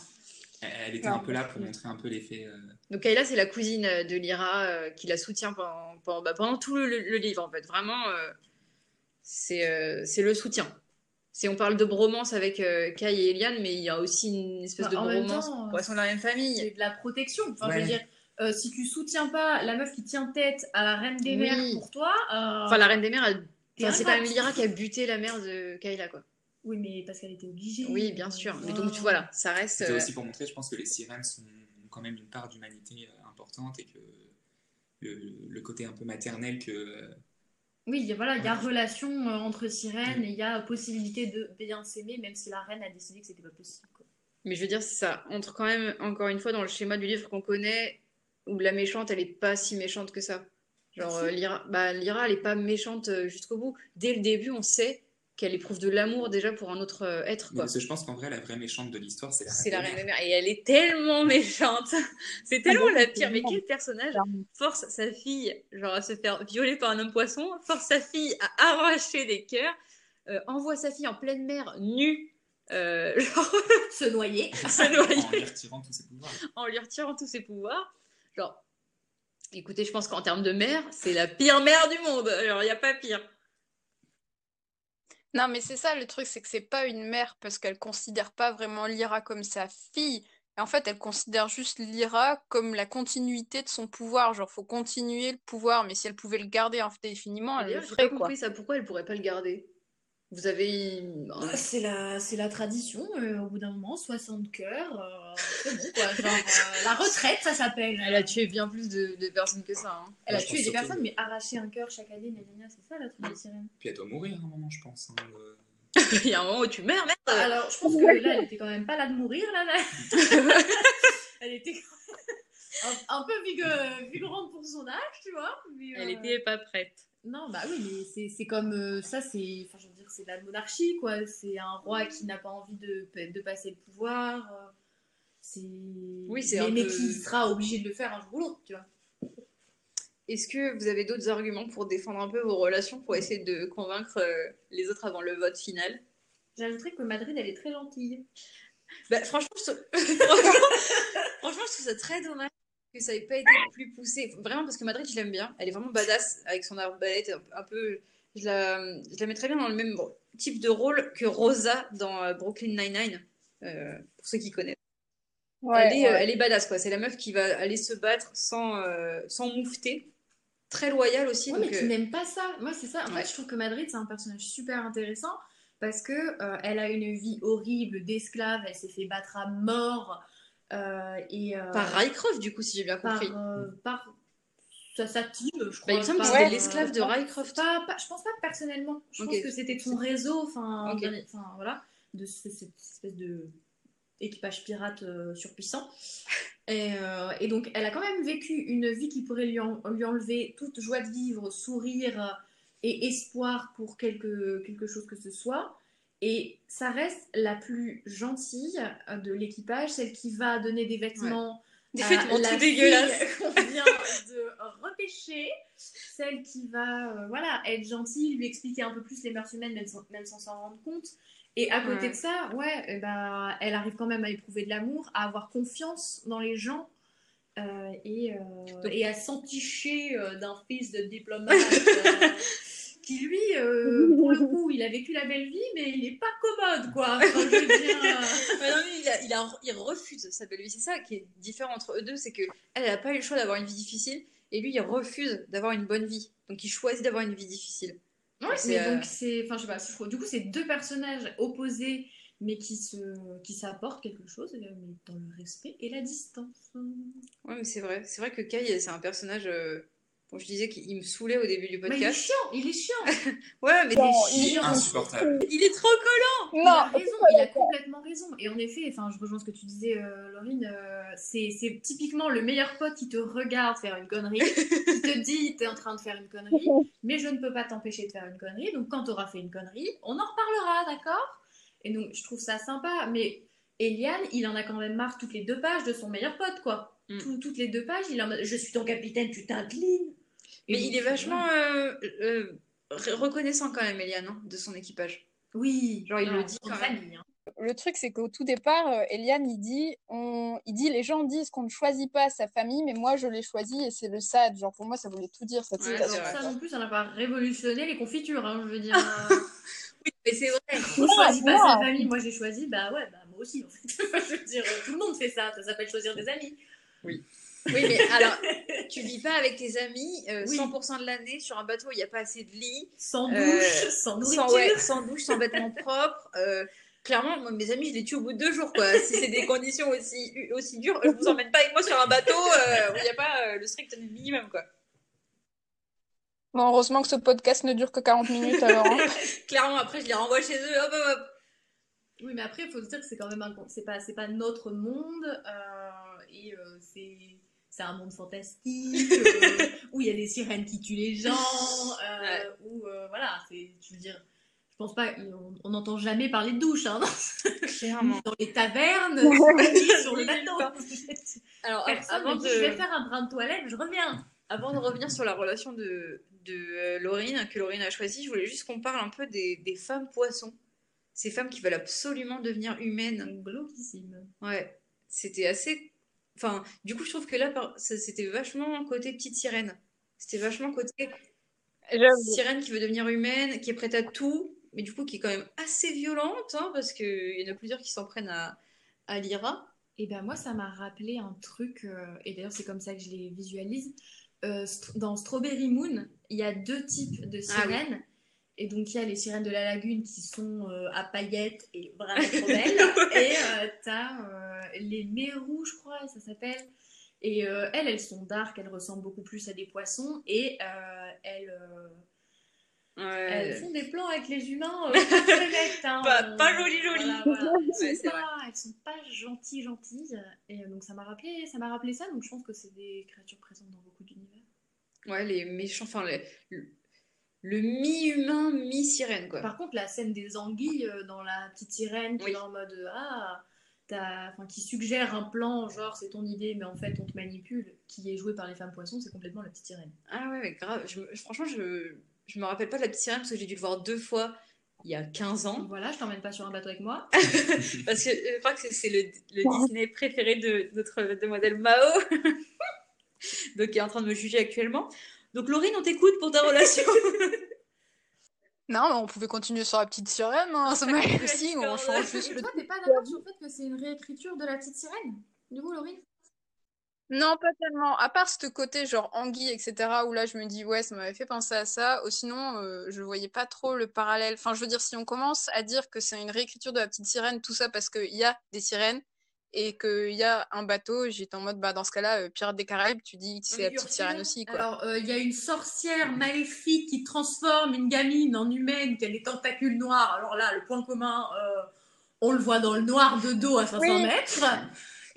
Elle, était Ouais. un peu là pour montrer un peu l'effet. euh, donc Kayla, c'est la cousine euh, de Lyra euh, qui la soutient pendant, pendant, bah, pendant tout le, le livre, en fait. Vraiment, euh, c'est euh, c'est le soutien. Si on parle de bromance avec euh, Kai et Eliane, mais il y a aussi une espèce Bah, de bromance temps, elles sont de la même famille. C'est de la protection. Enfin, je Ouais. veux dire, euh, si tu soutiens pas la meuf qui tient tête à la reine des Oui. mers pour toi. euh, Enfin, la reine des mers, elle- t'es enfin, c'est quand même Lyra qui a buté la mère de Kayla, quoi. Oui, mais parce qu'elle était obligée. Oui, bien sûr. Mais donc, tu vois, là, ça reste. C'était euh, aussi pour montrer, je pense, que les sirènes sont, ont quand même une part d'humanité euh, importante et que le, le côté un peu maternel que. euh, Oui, il y a- voilà, il y a relation entre sirènes et il y a possibilité de bien s'aimer, même si la reine a décidé que c'était pas possible. quoi. Mais je veux dire, ça entre quand même, encore une fois, dans le schéma du livre qu'on connaît, où la méchante, elle est pas si méchante que ça. Genre, euh, Lyra, bah, Lyra, elle est pas méchante jusqu'au bout. Dès le début, on sait qu'elle éprouve de l'amour déjà pour un autre euh, être, Mais quoi. parce que je pense qu'en vrai, la vraie méchante de l'histoire, c'est la C'est la reine des mers. Et elle est tellement méchante. C'est tellement la pire. Mais quel personnage force sa fille, genre, à se faire violer par un homme poisson, force sa fille à arracher des cœurs, euh, envoie sa fille en pleine mer, nue, euh, genre, Se noyer. se En noyer. lui retirant tous ses pouvoirs. en lui retirant tous ses pouvoirs. Genre, écoutez, je pense qu'en termes de mère, c'est la pire mère du monde. Genre, il n'y a pas pire. Non, mais c'est ça le truc, c'est que c'est pas une mère parce qu'elle considère pas vraiment Lyra comme sa fille. En fait, elle considère juste Lyra comme la continuité de son pouvoir. Genre, faut continuer le pouvoir, mais si elle pouvait le garder indéfiniment, elle le D'ailleurs, j'ai pas ferait, quoi. compris ça. Pourquoi elle pourrait pas le garder? Vous avez. Ah, C'est la, c'est la tradition, euh, au bout d'un moment, 60 cœurs, euh, c'est bon quoi. Genre, euh, la retraite, ça s'appelle. Elle a tué bien plus de, de personnes que ça. hein. Elle a Je tué pense des surtout- personnes, mais arracher un cœur chaque année, gna, c'est ça la truc des sirènes. Puis elle doit mourir à un moment, je pense. hein, euh. Il y a un moment où tu meurs, merde Alors, je pense que là, elle était quand même pas là de mourir, là. là. elle était quand même un, un peu vigue- vigorante pour son âge, tu vois. mais, Elle euh, était pas prête. Non, bah oui, mais c'est- c'est comme euh, ça, c'est, enfin, je veux dire, c'est la monarchie, quoi. C'est un roi qui n'a pas envie de, de passer le pouvoir. euh, C'est. Oui, c'est mais, un mais peu- qui sera obligé de le faire un jour ou l'autre, tu vois. Est-ce que vous avez d'autres arguments pour défendre un peu vos relations, pour essayer de convaincre euh, les autres avant le vote final? J'ajouterais que Madrid, elle est très gentille. Bah, franchement, je... franchement, je trouve ça très dommage que ça ait pas été plus poussé. Vraiment, parce que Madrid, je l'aime bien. Elle est vraiment badass avec son arbalète, un peu. Je la, je la mets très bien dans le même type de rôle que Rosa dans euh, Brooklyn Nine-Nine, euh, pour ceux qui connaissent. elle, est, euh, elle est badass, quoi. C'est la meuf qui va aller se battre sans, euh, sans moufter. Très loyale aussi. Ouais, donc, mais qui euh, n'aime pas ça. Moi, c'est ça. En fait, je trouve que Madrid, c'est un personnage super intéressant parce que euh, elle a une vie horrible d'esclave. Elle s'est fait battre à mort. et, Par Rycroft, du coup, si j'ai bien compris. par sa, sa team, je Bah, crois. il me semble que c'était l'esclave de Rycroft. Pas, pas- je pense pas personnellement. Je pense que c'était son réseau, enfin, voilà, de ce- cette espèce de équipage pirate euh, surpuissant. Et, euh, et donc, elle a quand même vécu une vie qui pourrait lui, en- lui enlever toute joie de vivre, sourire euh, et espoir pour quelque, quelque chose que ce soit. Et ça reste la plus gentille de l'équipage, celle qui va donner des vêtements Des vêtements tout dégueulasses. qu'on vient de celle qui va euh, voilà, être gentille, lui expliquer un peu plus les mœurs humaines, même sans même sans s'en rendre compte. Et à côté Ouais. de ça, ouais, eh ben, elle arrive quand même à éprouver de l'amour, à avoir confiance dans les gens euh, et, euh, et à s'enticher euh, d'un fils de diplomate qui, lui, euh, pour le coup, il a vécu la belle vie, mais il n'est pas commode, quoi. Enfin, je veux dire, euh, Mais non, mais il, a- il, a- il refuse sa belle vie. C'est ça qui est différent entre eux deux, c'est que elle n'a pas eu le choix d'avoir une vie difficile et lui il refuse d'avoir une bonne vie. Donc il choisit d'avoir une vie difficile. C'est, mais euh, donc c'est, enfin je sais pas, du coup c'est deux personnages opposés mais qui se, qui s'apportent quelque chose, euh, mais dans le respect et la distance. Ouais, mais c'est vrai. C'est vrai que Kai, c'est un personnage. euh, Bon, je disais qu'il me saulait au début du Mais il est podcast. chiant, il est chiant. Ouais, mais Non, il, il est Insupportable. il est trop collant. Il a raison, il a complètement raison. Et en effet, enfin je rejoins ce que tu disais, euh, Laurine, euh, c'est, c'est typiquement le meilleur pote qui te regarde faire une connerie, qui te dit t'es en train de faire une connerie, mais je ne peux pas t'empêcher de faire une connerie. Donc quand tu auras fait une connerie, on en reparlera, d'accord? Et donc je trouve ça sympa, mais Eliane, il en a quand même marre toutes les deux pages de son meilleur pote, quoi. Mm. Tout- toutes les deux pages, il est en mode je suis ton capitaine, tu t'inclines. Mais il est vachement euh, euh, re- reconnaissant quand même, Eliane, hein, de son équipage. Oui, Genre, il non, le dit quand même. famille, hein. Le truc, c'est qu'au tout départ, euh, Eliane, il dit, on... il dit, les gens disent qu'on ne choisit pas sa famille, mais moi, je l'ai choisi et c'est le SAD. Genre, pour moi, ça voulait tout dire, cette Ouais, Alors ça non plus, ça n'a pas révolutionné les confitures, hein, je veux dire. Oui, mais c'est vrai. On choisit pas sa famille, moi j'ai choisi, bah ouais, bah moi aussi en fait. je veux dire, tout le monde fait ça, ça s'appelle choisir des amis. Oui, mais alors, tu vis pas avec tes amis euh, Oui. 100% de l'année sur un bateau, il n'y a pas assez de lits, Sans douche, Euh, sans nourriture. sans, ouais, sans douche, sans vêtements propres. euh, clairement, moi, mes amis, je les tue au bout de deux jours, quoi. Si c'est des conditions aussi, aussi dures, je vous emmène pas avec moi sur un bateau euh, où il n'y a pas euh, le strict minimum, quoi. Bon, heureusement que ce podcast ne dure que 40 minutes, alors. hein. Clairement, après, je les renvoie chez eux, hop, hop, hop. Oui, mais après, il faut se dire que c'est quand même un, c'est pas, c'est pas notre monde euh, et euh, c'est, c'est un monde fantastique euh, où il y a des sirènes qui tuent les gens, euh, Ouais. où euh, voilà, c'est, je veux dire, je pense pas, on n'entend jamais parler de douche, hein, Clairement. dans les tavernes, sur le bateau. Alors, Personne avant ne de... dit, je vais faire un brin de toilette, je reviens. Avant de revenir sur la relation de, de euh, Laurine, que Laurine a choisie, je voulais juste qu'on parle un peu des, des femmes poissons. Ces femmes qui veulent absolument devenir humaines. Glauquissime. Ouais, c'était assez. Enfin, du coup, je trouve que là, c'était vachement côté petite sirène. C'était vachement côté sirène qui veut devenir humaine, qui est prête à tout, mais du coup, qui est quand même assez violente, hein, parce qu'il y en a plusieurs qui s'en prennent à, à Lyra. Et ben moi, ça m'a rappelé un truc, euh, et d'ailleurs c'est comme ça que je les visualise. Euh, dans Strawberry Moon, il y a deux types de Ah oui. Et donc il y a les sirènes de la lagune qui sont euh, à paillettes et vraiment trop belles. et euh, t'as euh, les mérous, je crois, ça s'appelle. Et euh, elles, elles sont dark, elles ressemblent beaucoup plus à des poissons. Et elles, elles font des plans avec les humains hein. Pas- pas joli, joli. Voilà, voilà. Elles, Ouais, sont pas, elles sont pas gentilles, gentilles. Et donc ça m'a rappelé, ça m'a rappelé ça. Donc je pense que c'est des créatures présentes dans beaucoup d'univers. Ouais, les méchants, enfin, les- le, mi-humain, mi-sirène, quoi. Par contre, la scène des anguilles euh, dans la petite sirène qui Oui. est en mode euh, ah, enfin, qui suggère un plan, genre c'est ton idée, mais en fait on te manipule, qui est joué par les femmes poissons, c'est complètement la petite sirène. Ah ouais, mais grave. Je franchement, je, je me rappelle pas de la petite sirène parce que j'ai dû le voir deux fois il y a 15 ans. Voilà, je t'emmène pas sur un bateau avec moi. Parce que je crois que c'est- c'est le, le Disney préféré de notre demoiselle Mao. Donc, qui est en train de me juger actuellement. Donc, Laurine, on t'écoute pour ta relation. Non, mais on pouvait continuer sur la petite sirène, hein, ça m'a aussi, on change juste le toi, t'es pas d'accord sur le fait que c'est une réécriture de la petite sirène Du coup, Laurie Non, pas tellement. À part ce côté genre anguille, etc., où là je me dis, ouais, ça m'avait fait penser à ça. Ou sinon, euh, je voyais pas trop le parallèle. Enfin, je veux dire, si on commence à dire que c'est une réécriture de la petite sirène, tout ça parce qu'il y a des sirènes et qu'il y a un bateau, j'étais en mode, bah dans ce cas-là, euh, Pirates des Caraïbes, tu dis que c'est la petite sirène aussi, quoi. Alors, euh, il y a une sorcière maléfique qui transforme une gamine en humaine qui a des tentacules noirs. Alors là, le point commun, euh, on le voit dans le noir de dos à 500 Oui. mètres.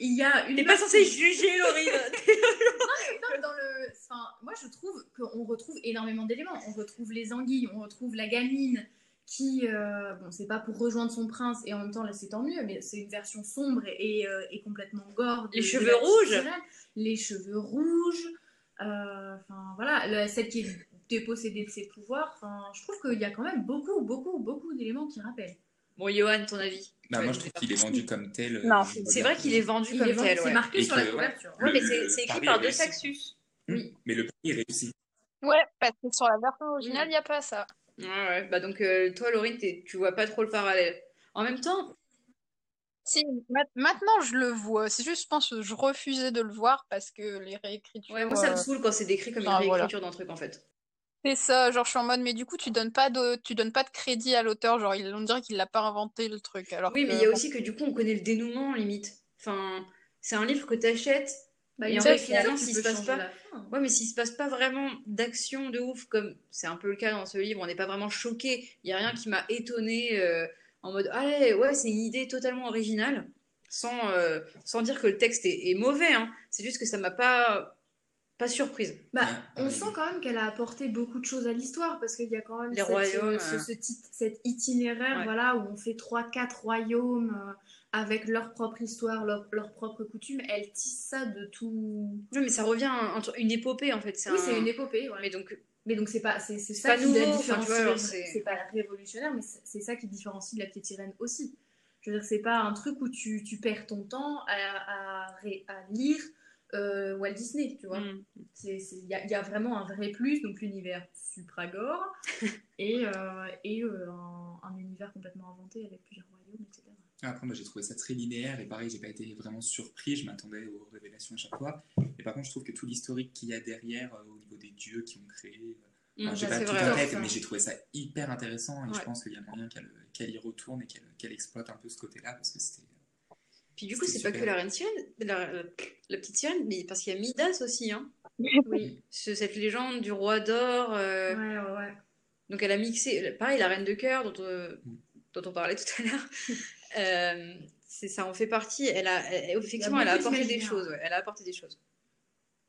Il y a une T'es pas censé juger, Laurine. Non, mais dans le... enfin, moi, je trouve qu'on retrouve énormément d'éléments. On retrouve les anguilles, on retrouve la gamine qui, euh, bon, c'est pas pour rejoindre son prince, et en même temps, là, c'est tant mieux, mais c'est une version sombre et, euh, et complètement gore. de- Les cheveux rouges. Les cheveux rouges. euh, Enfin, voilà, le- celle qui est dépossédée de ses pouvoirs. Enfin, je trouve qu'il y a quand même beaucoup, beaucoup, beaucoup d'éléments qui rappellent. Bon, Johan, ton avis? Bah, Ouais, moi, je trouve qu'il est vendu comme tel. euh, Non, C'est vrai qu'il est vendu Il comme est vendu- tel, c'est ouais. marqué Et sur que, la couverture. Ouais, mais c'est c'est écrit par deux réussi. Saxus. Oui. Mais le prix est réussi. Ouais, parce que sur la version originale, il n'y a pas ça. Ouais, ouais. Bah donc, euh, toi, Laurine, tu vois pas trop le parallèle. En même temps, Si, ma- maintenant je le vois. C'est juste, je pense que je refusais de le voir parce que les réécritures. ouais, moi, ça me euh, saoule quand c'est décrit comme une ah, voilà. réécriture d'un truc, en fait. C'est ça, genre je suis en mode, mais du coup tu donnes pas de, tu donnes pas de crédit à l'auteur, genre on dirait qu'il l'a pas inventé le truc. Alors Oui, que, mais il y a aussi que du coup, on connaît le dénouement, limite. Enfin, c'est un livre que t'achètes. Bah, Et en a fait, finalement, s'il se passe pas- fin. Ouais, mais s'il se passe pas vraiment d'action de ouf, comme c'est un peu le cas dans ce livre, on n'est pas vraiment choqué. Il y a rien qui m'a étonné euh, en mode, allez, ouais, c'est une idée totalement originale, sans, euh, sans dire que le texte est, est mauvais. Hein. C'est juste que ça m'a pas, pas surprise. Bah, on sent quand même qu'elle a apporté beaucoup de choses à l'histoire parce qu'il y a quand même Les cette, royaumes, euh, ce, euh. ce cet itinéraire Ouais. voilà, où on fait 3-4 royaumes euh, avec leur propre histoire, leur, leur propre coutume. Elle tisse ça de tout. Oui, mais ça revient à une épopée en fait. Oui, un- c'est une épopée. ouais. Mais donc, Mais donc c'est pas c'est ça qui la différencie. c'est- pas révolutionnaire, mais c'est ça qui différencie de la petite sirène aussi. Je veux dire, c'est pas un truc où tu, tu perds ton temps à, à, lire euh, Walt Disney, tu vois. c'est- Il y, a- il y a vraiment un vrai plus, donc l'univers supragore et, euh, et euh, un, un univers complètement inventé avec plusieurs royaumes, etc. Après, moi, j'ai trouvé ça très linéaire et pareil, j'ai pas été vraiment surpris. Je m'attendais aux révélations à chaque fois. Et par contre, je trouve que tout l'historique qu'il y a derrière, euh, au niveau des dieux qui ont créé, euh, alors, j'ai ça, pas tout vrai, en tête, mais j'ai trouvé ça hyper intéressant et Ouais. je pense qu'il y a moyen qu'elle qu'elle y retourne et qu'elle qu'elle exploite un peu ce côté-là parce que c'était. Puis du coup, c'est pas que la reine sirène, la, euh, la petite sirène, mais parce qu'il y a Midas aussi, hein. Oui, Ce- cette légende du roi d'or. euh, ouais, ouais, ouais. Donc elle a mixé, pareil, la reine de cœur dont, euh, Mm. dont on parlait tout à l'heure. euh, c'est ça en fait partie. Elle a, elle- effectivement, elle a apporté des choses. ouais, Elle a apporté des choses.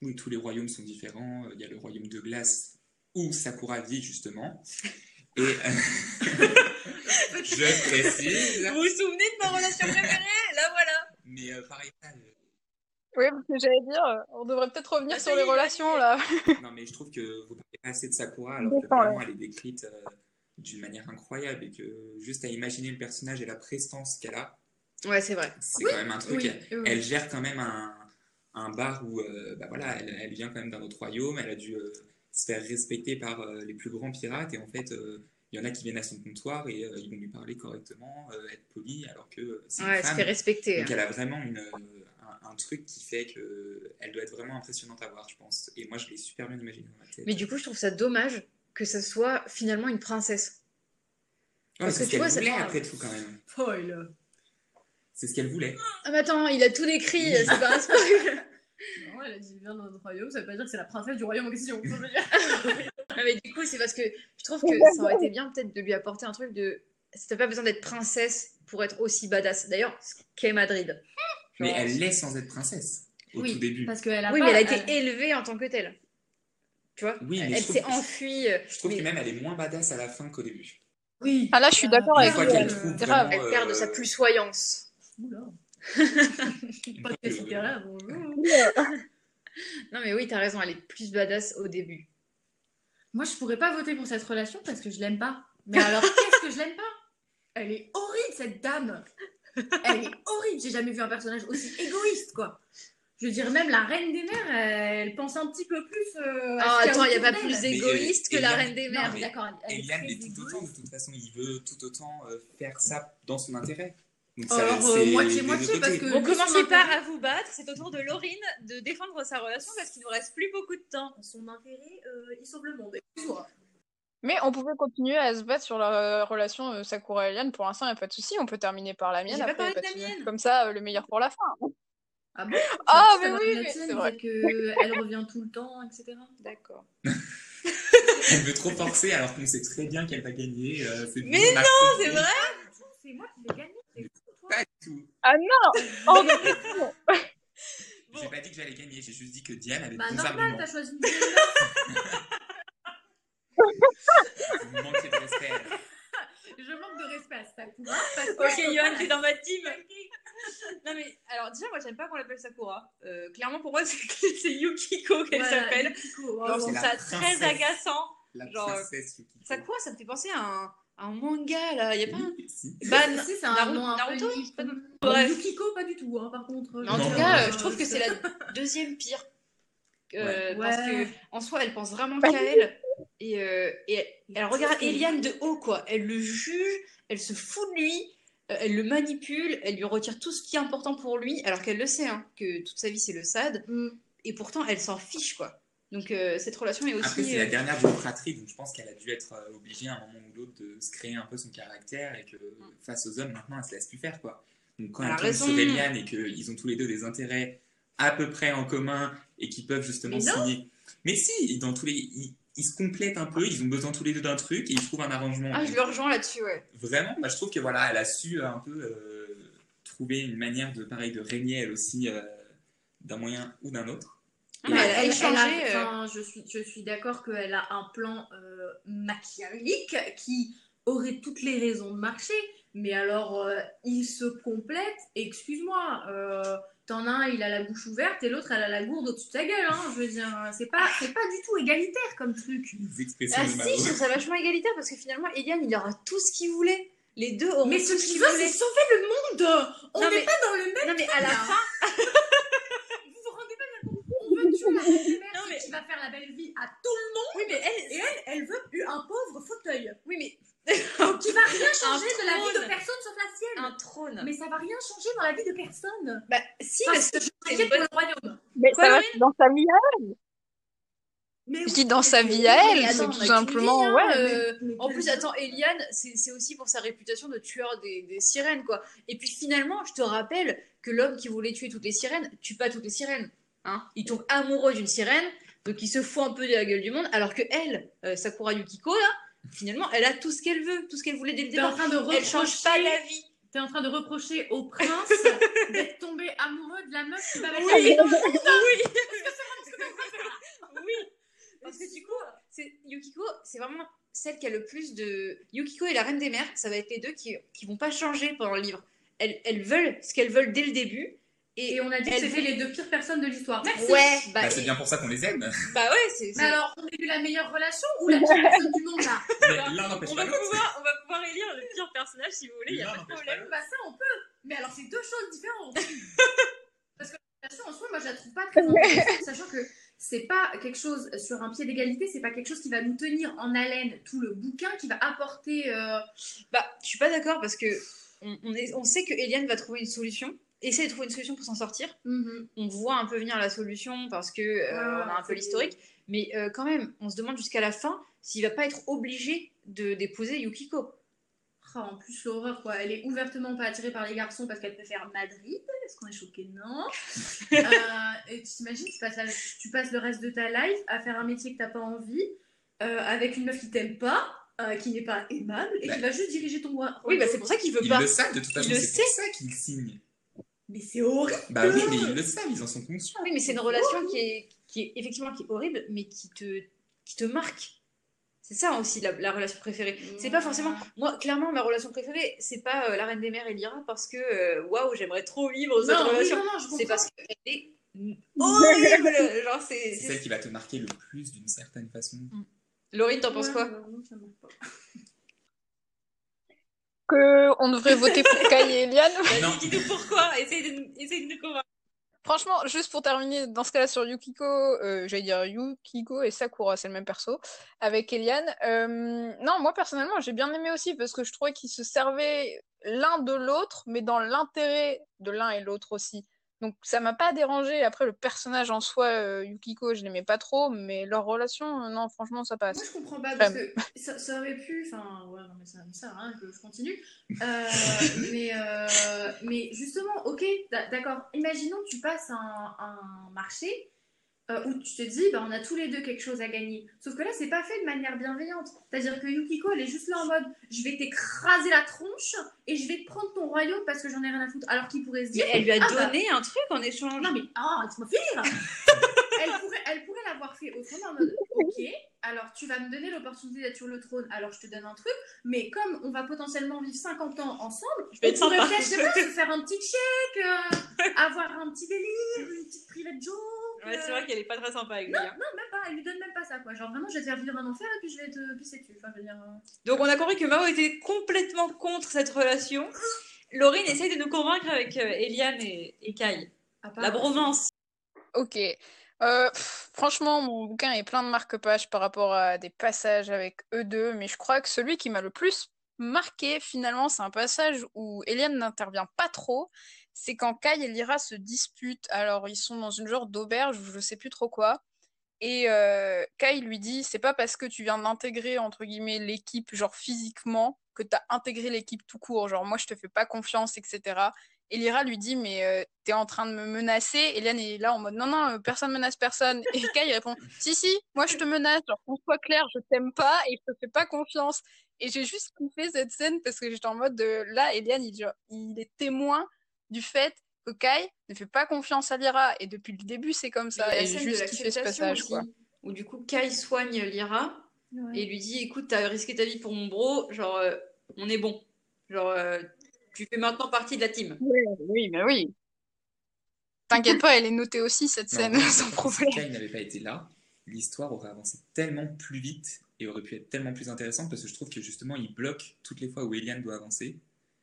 Oui, tous les royaumes sont différents. Il y a le royaume de glace où Sakura vit justement. Et euh, je précise. Vous vous souvenez de ma relation préférée? Là voilà. Mais euh, pareil, Oui, parce que j'allais dire, on devrait peut-être revenir Ah, sur les relations là. non, mais je trouve que vous parlez pas assez de Sakura alors que vraiment elle est décrite euh, d'une manière incroyable et que juste à imaginer le personnage et la prestance qu'elle a, Ouais, c'est vrai. c'est quand même un truc. Oui, oui. Elle gère quand même un, un bar où euh, bah voilà, elle, elle vient quand même d'un autre royaume, elle a dû euh, se faire respecter par euh, les plus grands pirates et en fait il y en a qui viennent à son comptoir et ils vont lui parler correctement, être poli alors que c'est une Ouais, elle se fait respecter. Donc hein. elle a vraiment une, un, un truc qui fait que elle doit être vraiment impressionnante à voir, je pense. Et moi je l'ai super bien imaginé dans ma tête. Mais du coup, je trouve ça dommage que ça soit finalement une princesse. Ouais, parce que ce tu vois, ça voulait un- après tout quand même. Spoil C'est ce qu'elle voulait. Ah mais attends, il a tout décrit, c'est pas un spoil. Non, elle a dit vient dans notre royaume, ça veut pas dire que c'est la princesse du royaume en question. ça. Ah, mais du coup, c'est parce que je trouve que ça aurait été bien peut-être de lui apporter un truc de. T'as pas besoin d'être princesse pour être aussi badass. D'ailleurs, ce qu'est Madrid. Mais elle l'est sans être princesse au Oui, tout début. Parce qu'elle a Oui, pas- mais elle a été élevée en tant que telle. Tu vois Oui, mais Elle s'est enfuie. euh, Je trouve mais que même elle est moins badass à la fin qu'au début. Oui. Ah là, je suis d'accord Euh, avec qu'elle euh, grave. vraiment, Elle perd de sa euh, plussoyance. Oula. Pas de bonjour. Non, mais oui, t'as raison, elle est plus badass au début. Moi, je pourrais pas voter pour cette relation parce que je l'aime pas. Mais alors, qu'est-ce que je l'aime pas? Elle est horrible, cette dame. Elle est horrible. J'ai jamais vu un personnage aussi égoïste, quoi. Je veux dire, même la reine des mers, elle pense un petit peu plus. euh, à ce qu'il attends, il n'y a pas plus Mais, égoïste que la reine des mers. d'accord. Et est Yann très l'est tout autant, de toute façon, il veut tout autant euh, faire ça dans son intérêt. Donc Alors, c'est euh, moitié-moitié, parce que- Bon, commencez pas intérêt- à vous battre, c'est au tour de Laurine de défendre sa relation parce qu'il nous reste plus beaucoup de temps. Son intérêt, euh, il sauve le monde. Mais on pouvait continuer à se battre sur la euh, relation euh, Sakura et Eliane. Pour l'instant, il n'y a pas de souci. On peut terminer par la mienne. Pas après, parlé de la mienne. Comme ça, euh, le meilleur pour la fin. Ah bon? Ah, Ça mais oui, mais c'est vrai. dire que Elle revient tout le temps, etc. D'accord. Elle veut trop forcer alors qu'on sait très bien qu'elle va gagner. euh, c'est Mais bon, on a c'est vrai C'est moi qui l'ai gagné. c'est fou, toi. Pas du tout. Ah non Oh, mais- J'ai pas dit que j'allais gagner, j'ai juste dit que Diane avait Bah des normal, arguments. t'as choisi une Vous manquez de respect. Sakura. Parce que Ok, Yohan, t'es dans ma team. Non mais alors déjà moi j'aime pas qu'on l'appelle Sakura. Euh, clairement pour moi c'est c'est Yukiko qu'elle Voilà, s'appelle. Yukiko, wow. je trouve ça très agaçant. La Genre, princesse Yukiko. Sakura ça me fait penser à un, à un manga là. Y a pas un... Si. Bah, Si, c'est un Naruto- nom un pas Bref. Yukiko, pas du tout, hein, par contre. En tout cas euh, je trouve que c'est la deuxième pire. Euh, Ouais. Parce que en soi elle pense vraiment qu'à elle. Et, euh, et elle, elle regarde Eliane de haut quoi. Elle le juge, elle se fout de lui. euh, Elle le manipule, elle lui retire tout ce qui est important pour lui, alors qu'elle le sait, hein, que toute sa vie c'est le SAD. Mm. et pourtant elle s'en fiche quoi. Donc euh, cette relation est aussi. Après, c'est euh, la dernière d'une fratrie, donc je pense qu'elle a dû être euh, obligée à un moment ou l'autre de se créer un peu son caractère et que face aux hommes, maintenant, elle se laisse plus faire. quoi. Donc quand Elle tombe sur Eliane et qu'ils ont tous les deux des intérêts à peu près en commun et qu'ils peuvent justement Mais signer. Mais si, dans tous les... ils, se complètent un peu, ils ont besoin tous les deux d'un truc et ils trouvent un arrangement. Ah, je le rejoins là-dessus, ouais. Vraiment, bah, je trouve que voilà, elle a su euh, un peu euh, trouver une manière de pareil de régner elle aussi euh, d'un moyen ou d'un autre. Ah, mais elle a Elle- elle a- euh, enfin, je suis, je suis d'accord qu'elle a un plan euh, machiavélique qui aurait toutes les raisons de marcher, mais alors euh, ils se complètent. Excuse-moi, euh, t'en as un, il a la bouche ouverte et l'autre, elle a la gourde au-dessus de sa gueule. Hein, je veux dire, c'est pas, c'est pas du tout égalitaire comme truc. Ah si, je trouve ça vachement égalitaire parce que finalement, Eliane, il aura tout ce qu'il voulait. Les deux auront Mais tout ce ce qu'il qu'ils veut, c'est sauver le monde. On n'est mais- pas dans le même. Non mais à la fin, Vous vous rendez pas compte On veut tuer la mais- qui va faire la belle vie à tout le monde. oui mais elle, Et elle, elle veut un pauvre fauteuil oui mais qui va rien changer de la vie de personne sauf la sienne. un trône. Mais ça va rien changer dans la vie de personne. Bah si, Parce que je c'est m'inquiète pour le royaume. Mais Quoi, ça va dans sa vie à Mais Je oui, dis dans sa vie à elle, c'est tout simplement, hein, ouais, euh, mais- mais En plus, attends, Eliane, c'est c'est aussi pour sa réputation de tueur des, des sirènes, quoi. Et puis finalement, je te rappelle que l'homme qui voulait tuer toutes les sirènes tue pas toutes les sirènes. Hein il tombe amoureux d'une sirène, donc il se fout un peu de la gueule du monde, alors que elle, euh, Sakura Yukiko, là, finalement, elle a tout ce qu'elle veut, tout ce qu'elle voulait dès le T'es en départ. train de Elle change pas vie. t'es en train de reprocher au prince d'être tombé amoureux de la meuf qui va Oui. le Oui, parce que du coup, Yukiko, c'est vraiment celle qui a le plus de. Yukiko et la Reine des Mers, ça va être les deux qui, qui vont pas changer pendant le livre. Elles, elles veulent ce qu'elles veulent dès le début. Et, Et on a dit que c'était les deux pires personnes de l'histoire. Merci. ouais, bah, Bah, c'est et- bien pour ça qu'on les aime. bah ouais, c'est. Mais alors, on a eu la meilleure relation ou la pire personne du monde là? Mais l'un n'empêche on pas va, l'autre. pouvoir, on va pouvoir élire le pire personnage si vous voulez, il y a pas de problème. Bah ça on peut. Mais alors c'est deux choses différentes. Parce que la relation en soi, moi je la trouve pas très intéressante, sachant que c'est pas quelque chose sur un pied d'égalité, c'est pas quelque chose qui va nous tenir en haleine tout le bouquin, qui va apporter. euh, Bah, je suis pas d'accord parce que on, on est, on sait que Eliane va trouver une solution, essayer de trouver une solution pour s'en sortir. on voit un peu venir la solution parce que euh, Ouais, on a un peu l'historique, mais euh, quand même, on se demande jusqu'à la fin s'il va pas être obligé de d'épouser Yukiko. Ah, en plus, l'horreur, quoi. Elle est ouvertement pas attirée par les garçons parce qu'elle préfère Madrid. Est-ce qu'on est choqué? Non. Euh, et tu t'imagines, tu passes, la- tu passes le reste de ta life à faire un métier que t'as pas envie, euh, avec une meuf qui t'aime pas, euh, qui n'est pas aimable, et Bah. qui va juste diriger ton roi. Oui, bah c'est pour ça qu'il veut pas. le savent de toute façon, Il le c'est pour ça qu'ils signent. Mais c'est horrible. Bah oui, mais ils le savent, ils en sont conscients. Oui, mais c'est une relation qui est, qui est effectivement qui est horrible, mais qui te, qui te marque. C'est ça aussi la, la relation préférée. C'est pas forcément. Moi, clairement, ma relation préférée, c'est pas euh, la Reine des Mers et Lyra parce que euh, waouh, j'aimerais trop vivre cette Non, oui, relation. non, non, je comprends. c'est parce qu'elle est horrible. Genre, c'est. C'est celle qui va te marquer le plus d'une certaine façon. Laurine, t'en penses Ouais, quoi non, non, ça pas. Que on devrait voter pour Kai et Eliane. Non. Dis-nous pourquoi? Essaye de, essaye de nous convaincre. Franchement, juste pour terminer, dans ce cas-là, sur Yukiko, euh, j'allais dire Yukiko et Sakura, c'est le même perso, avec Eliane. euh, non, moi personnellement, j'ai bien aimé aussi parce que je trouvais qu'ils se servaient l'un de l'autre, mais dans l'intérêt de l'un et l'autre aussi. Donc ça m'a pas dérangé. Après, le personnage en soi, euh, Yukiko, je l'aimais pas trop, mais leur relation, euh, non, franchement, ça passe. Moi, je comprends pas parce que ça, ça aurait pu. Enfin, ouais, non, mais ça à rien que je continue. Euh, mais, mais justement, ok, d'a- d'accord. Imaginons que tu passes un, un marché euh, où tu te dis, bah, on a tous les deux quelque chose à gagner. Sauf que là, c'est pas fait de manière bienveillante. C'est-à-dire que Yukiko, elle est juste là en mode, je vais t'écraser la tronche et je vais te prendre ton royaume parce que j'en ai rien à foutre. Alors qu'il pourrait se Mais dire, elle lui a Ah bah. donné un truc en échange. non mais, oh, laisse-moi finir Elle pourrait, elle pourrait l'avoir fait autrement en mode, ok, alors tu vas me donner l'opportunité d'être sur le trône, alors je te donne un truc, mais comme on va potentiellement vivre 50 ans ensemble, Je vais on pourrait peut-être, je sais pas, se faire un petit chèque, euh, avoir un petit délire, une petite private joke. Ouais, c'est vrai qu'elle est pas très sympa avec lui. Non, hein. non, même pas, elle lui donne même pas ça, quoi. Genre vraiment, je vais te faire vivre un enfer et puis je vais te pisser dessus. Enfin, je veux dire. euh, Donc on a compris que Mao était complètement contre cette relation. Laurine essaye de nous convaincre avec euh, Eliane et, et Kai. La bromance. Ok. Euh, pff, franchement, mon bouquin est plein de marque-pages par rapport à des passages avec eux deux, mais je crois que celui qui m'a le plus marqué, finalement, c'est un passage où Eliane n'intervient pas trop. C'est quand Kai et Lyra se disputent. Alors, ils sont dans une genre d'auberge ou je sais plus trop quoi. Et euh, Kai lui dit, c'est pas parce que tu viens d'intégrer, entre guillemets, l'équipe, genre physiquement, que t'as intégré l'équipe tout court. Genre, moi, je te fais pas confiance, etc. Et Lyra lui dit, mais euh, t'es en train de me menacer. Eliane est là en mode, non, non, euh, personne menace personne. Et Kai répond, si, si, moi je te menace. Genre, qu'on soit clair, je t'aime pas et je te fais pas confiance. Et j'ai juste kiffé cette scène parce que j'étais en mode, de, là, Eliane, il, genre, il est témoin du fait que Kai ne fait pas confiance à Lyra. Et depuis le début, c'est comme ça. Et de juste kiffé ce l'acceptation passage, aussi, quoi. où du coup Kai soigne Lyra Ouais. et lui dit écoute t'as risqué ta vie pour mon bro, genre euh, on est bon, genre euh, tu fais maintenant partie de la team. Oui, oui, mais oui. T'inquiète pas, elle est notée aussi, cette Non, scène, fait, sans Si problème. Kai n'avait pas été là, l'histoire aurait avancé tellement plus vite et aurait pu être tellement plus intéressante parce que je trouve que justement il bloque toutes les fois où Eliane doit avancer.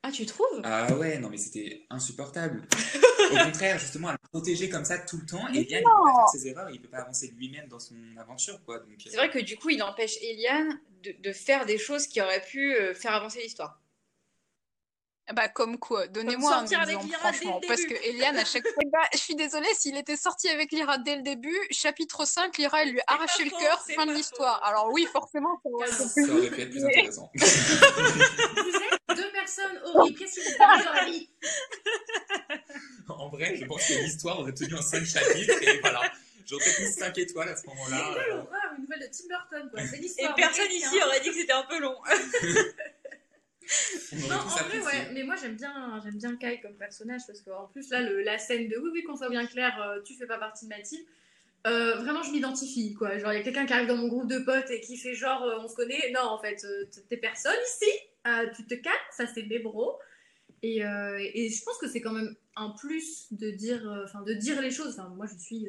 Ah tu trouves? Ah ouais, non mais c'était insupportable. Au contraire, justement, à le protéger comme ça tout le temps, Eliane il peut pas faire ses erreurs, il peut pas avancer lui-même dans son aventure quoi. Donc, euh, C'est vrai que du coup il empêche Eliane de, de faire des choses qui auraient pu euh, faire avancer l'histoire. Bah, comme quoi, donnez-moi un exemple, Lyra dès le franchement. Parce début. que Eliane, à chaque fois. Bah, je suis désolée, s'il était sorti avec Lyra dès le début, chapitre 5, Lyra, elle lui a arraché le cœur, fin de l'histoire. Alors, oui, forcément, ça aurait été ça plus aurait pu être plus intéressant. Deux personnes horribles. Qu'est-ce qui vous arrive dans la vie? En vrai, je pense que l'histoire aurait tenu en 5 chapitres et voilà. J'aurais mis 5 étoiles à ce moment-là. Quelle euh, horreur, une nouvelle de Tim Burton, quoi. C'est Et l'histoire. personne ici quelqu'un. aurait dit que c'était un peu long. Non, en vrai, ouais, mais moi j'aime bien, j'aime bien Kai comme personnage parce qu'en plus, là, le- la scène de oui, oui, qu'on soit bien clair, euh, tu fais pas partie de ma team, euh, vraiment, je m'identifie, quoi. Genre, il y a quelqu'un qui arrive dans mon groupe de potes et qui fait genre, euh, on se connaît. Non, en fait, euh, t'es personne ici, euh, tu te calmes, ça c'est mes bros. Et, et je pense que c'est quand même un plus de dire, enfin, de dire les choses. Enfin, moi, je suis.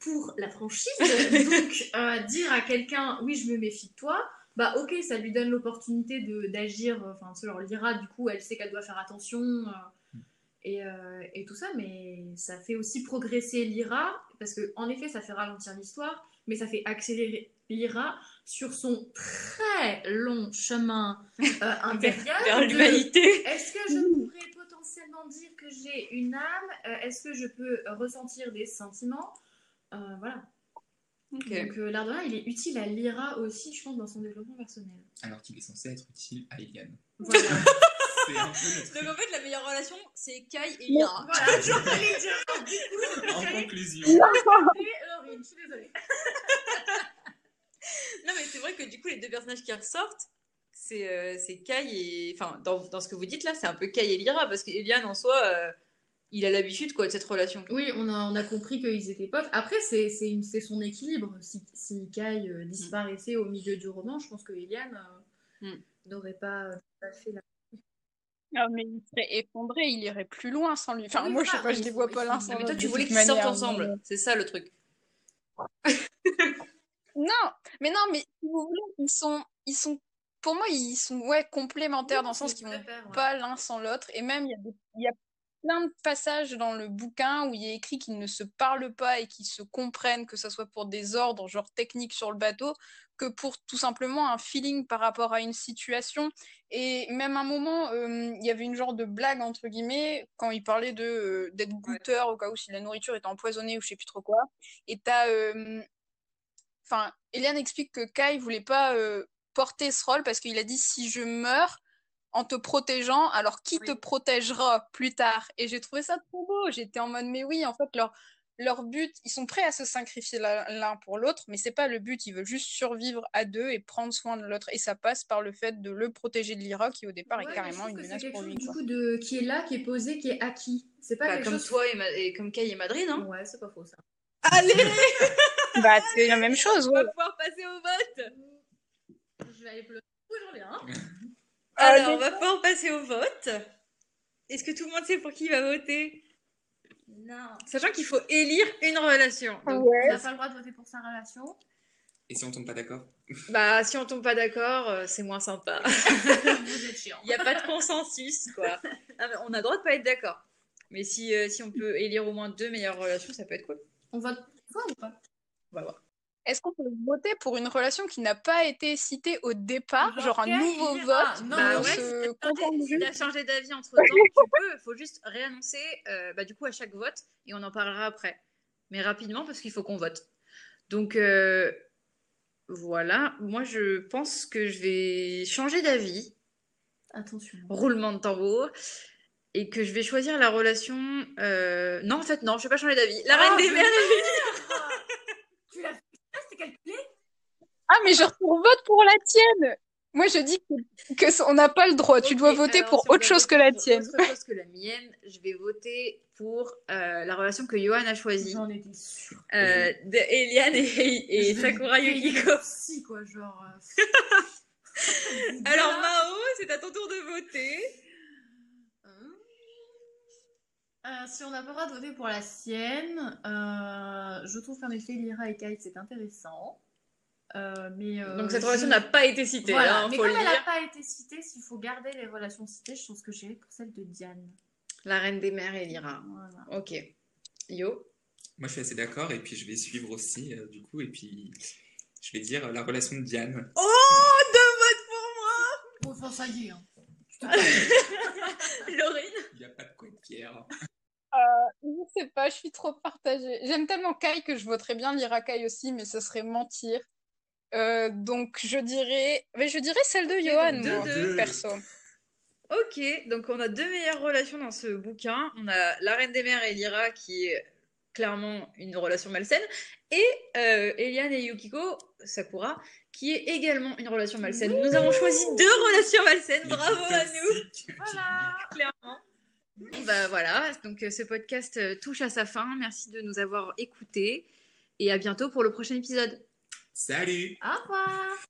pour la franchise, donc dire à quelqu'un oui je me méfie de toi, bah ok ça lui donne l'opportunité d'agir, enfin genre Lyra du coup elle sait qu'elle doit faire attention et, euh, et tout ça, mais ça fait aussi progresser Lyra parce que en effet ça fait ralentir l'histoire, mais ça fait accélérer Lyra sur son très long chemin euh, intérieur. Vers l'humanité. est-ce que je pourrais potentiellement dire que j'ai une âme Euh, Est-ce que je peux ressentir des sentiments Euh, Voilà. Donc euh, l'art de il est utile à Lyra aussi, je pense, dans son développement personnel. Alors qu'il est censé être utile à Eliane. Voilà. C'est un peu notre- Donc en fait la meilleure relation c'est Kai et voilà, dire. Du coup, En conclusion, et Laurine, je suis désolée. Non mais c'est vrai que du coup les deux personnages qui ressortent c'est euh, c'est Kai et enfin dans, dans ce que vous dites là c'est un peu Kai et Lyra parce que Eliane en soi euh, il a l'habitude quoi de cette relation. Oui, on a, on a compris qu'ils étaient potes. Après, c'est c'est c'est son équilibre. Si, si Kai euh, disparaissait au milieu du roman, je pense que Eliane euh, Mm. n'aurait pas, pas fait la. Ah, mais il serait effondré, il irait plus loin sans lui. Enfin, Oui, moi, je sais pas, je les vois pas l'un sans Mais l'autre. toi tu voulais qu'ils sortent ensemble mais- c'est ça le truc. Non, mais non, mais si vous voulez, ils sont, ils sont, pour moi, ils sont ouais complémentaires dans le sens qu'ils vont pas l'un sans l'autre. Et même, il y, a des- il y a plein de passages dans le bouquin où il a écrit qu'ils ne se parlent pas et qu'ils se comprennent, que ce soit pour des ordres, genre techniques sur le bateau, que pour tout simplement un feeling par rapport à une situation. Et même à un moment, euh, il y avait une genre de blague, entre guillemets, quand il parlait de, euh, d'être goûteur au cas où si la nourriture était empoisonnée ou je sais plus trop quoi. Et t'as. euh, Enfin, Eliane explique que Kai voulait pas porter ce rôle parce qu'il a dit si je meurs en te protégeant, alors qui te protégera plus tard? Et j'ai trouvé ça trop beau. J'étais en mode mais oui, en fait leur leur but, ils sont prêts à se sacrifier l'un pour l'autre, mais c'est pas le but. Ils veulent juste survivre à deux et prendre soin de l'autre. Et ça passe par le fait de le protéger de Lyra, qui au départ est carrément une menace quelque pour chose lui. du quoi. coup de qui est là, qui est posé, qui est acquis. C'est pas Bah, quelque comme chose. toi et, Ma- et comme Kai et Madrid hein. Ouais, c'est pas faux ça. Allez Bah, c'est la même chose, On va ouais. pouvoir passer au vote. Je vais aller pleurer. J'en ai un. Alors, on va pouvoir passer au vote. Est-ce que tout le monde sait pour qui il va voter? Non. Sachant qu'il faut élire une relation. Donc, On Ouais. n'a pas le droit de voter pour sa relation. Et si on tombe pas d'accord? Bah, si on tombe pas d'accord, euh, c'est moins sympa. Vous êtes chiant. Il n'y a pas de consensus, quoi. Ah, on a le droit de pas être d'accord. Mais si, euh, si on peut élire au moins deux meilleures relations, ça peut être cool. On vote toi ou pas? On va voir. Est-ce qu'on peut voter pour une relation qui n'a pas été citée au départ, Genre, genre un nouveau vote Non, Bah on ouais, se si contente juste t'as changé d'avis entre temps, tu peux. Il faut juste réannoncer euh, bah, du coup à chaque vote et on en parlera après. Mais rapidement parce qu'il faut qu'on vote. Donc euh, voilà, moi je pense que je vais changer d'avis, Attention. roulement de tambour, et que je vais choisir la relation. euh, Non, en fait, non, je vais pas changer d'avis. La Ah, reine des mers. Tu l'as fait Ah, c'était calculé Ah, mais je vote pour la tienne Moi, je dis que, que ça- on n'a pas le droit. tu dois voter alors, pour si on autre chose que voter la pour tienne. Autre chose que la mienne, je vais voter pour euh, la relation que Johan a choisie. J'en étais sûre. Euh, de Eliane et, et Sakura Yukiko. Si, quoi, genre. euh, Alors Mao, c'est à ton tour de voter. Euh, si on n'a pas le droit de voter pour la sienne, euh, je trouve qu'en effet, Lyra et Kate, c'est intéressant. Euh, mais, euh, Donc cette relation n'a pas été citée, Voilà, hein, mais faut comme le elle n'a pas été citée, s'il faut garder les relations citées, je pense que j'irai pour celle de Diane. La reine des mers et Lyra. Voilà. Ok. Yo. Moi, je suis assez d'accord, et puis je vais suivre aussi, euh, du coup, et puis je vais dire euh, la relation de Diane. Oh, deux votes pour Bon, enfin, ça y est. Hein. moi Laurine Il n'y a pas de quoi être fier. Je sais pas, je suis trop partagée. J'aime tellement Kai que je voterais bien Lyra Kai aussi, mais ce serait mentir. Euh, donc je dirais, mais je dirais celle de Johan, deux, moi, deux. perso. Ok, donc on a deux meilleures relations dans ce bouquin. On a la reine des mers et Lyra qui est clairement une relation malsaine. Et euh, Eliane et Yukiko, Sakura, qui est également une relation malsaine. Nous avons choisi deux relations malsaines. Bravo à nous Voilà. clairement. Bon, Bah voilà, donc euh, ce podcast touche à sa fin. Merci de nous avoir écoutés et à bientôt pour le prochain épisode. Salut Au revoir.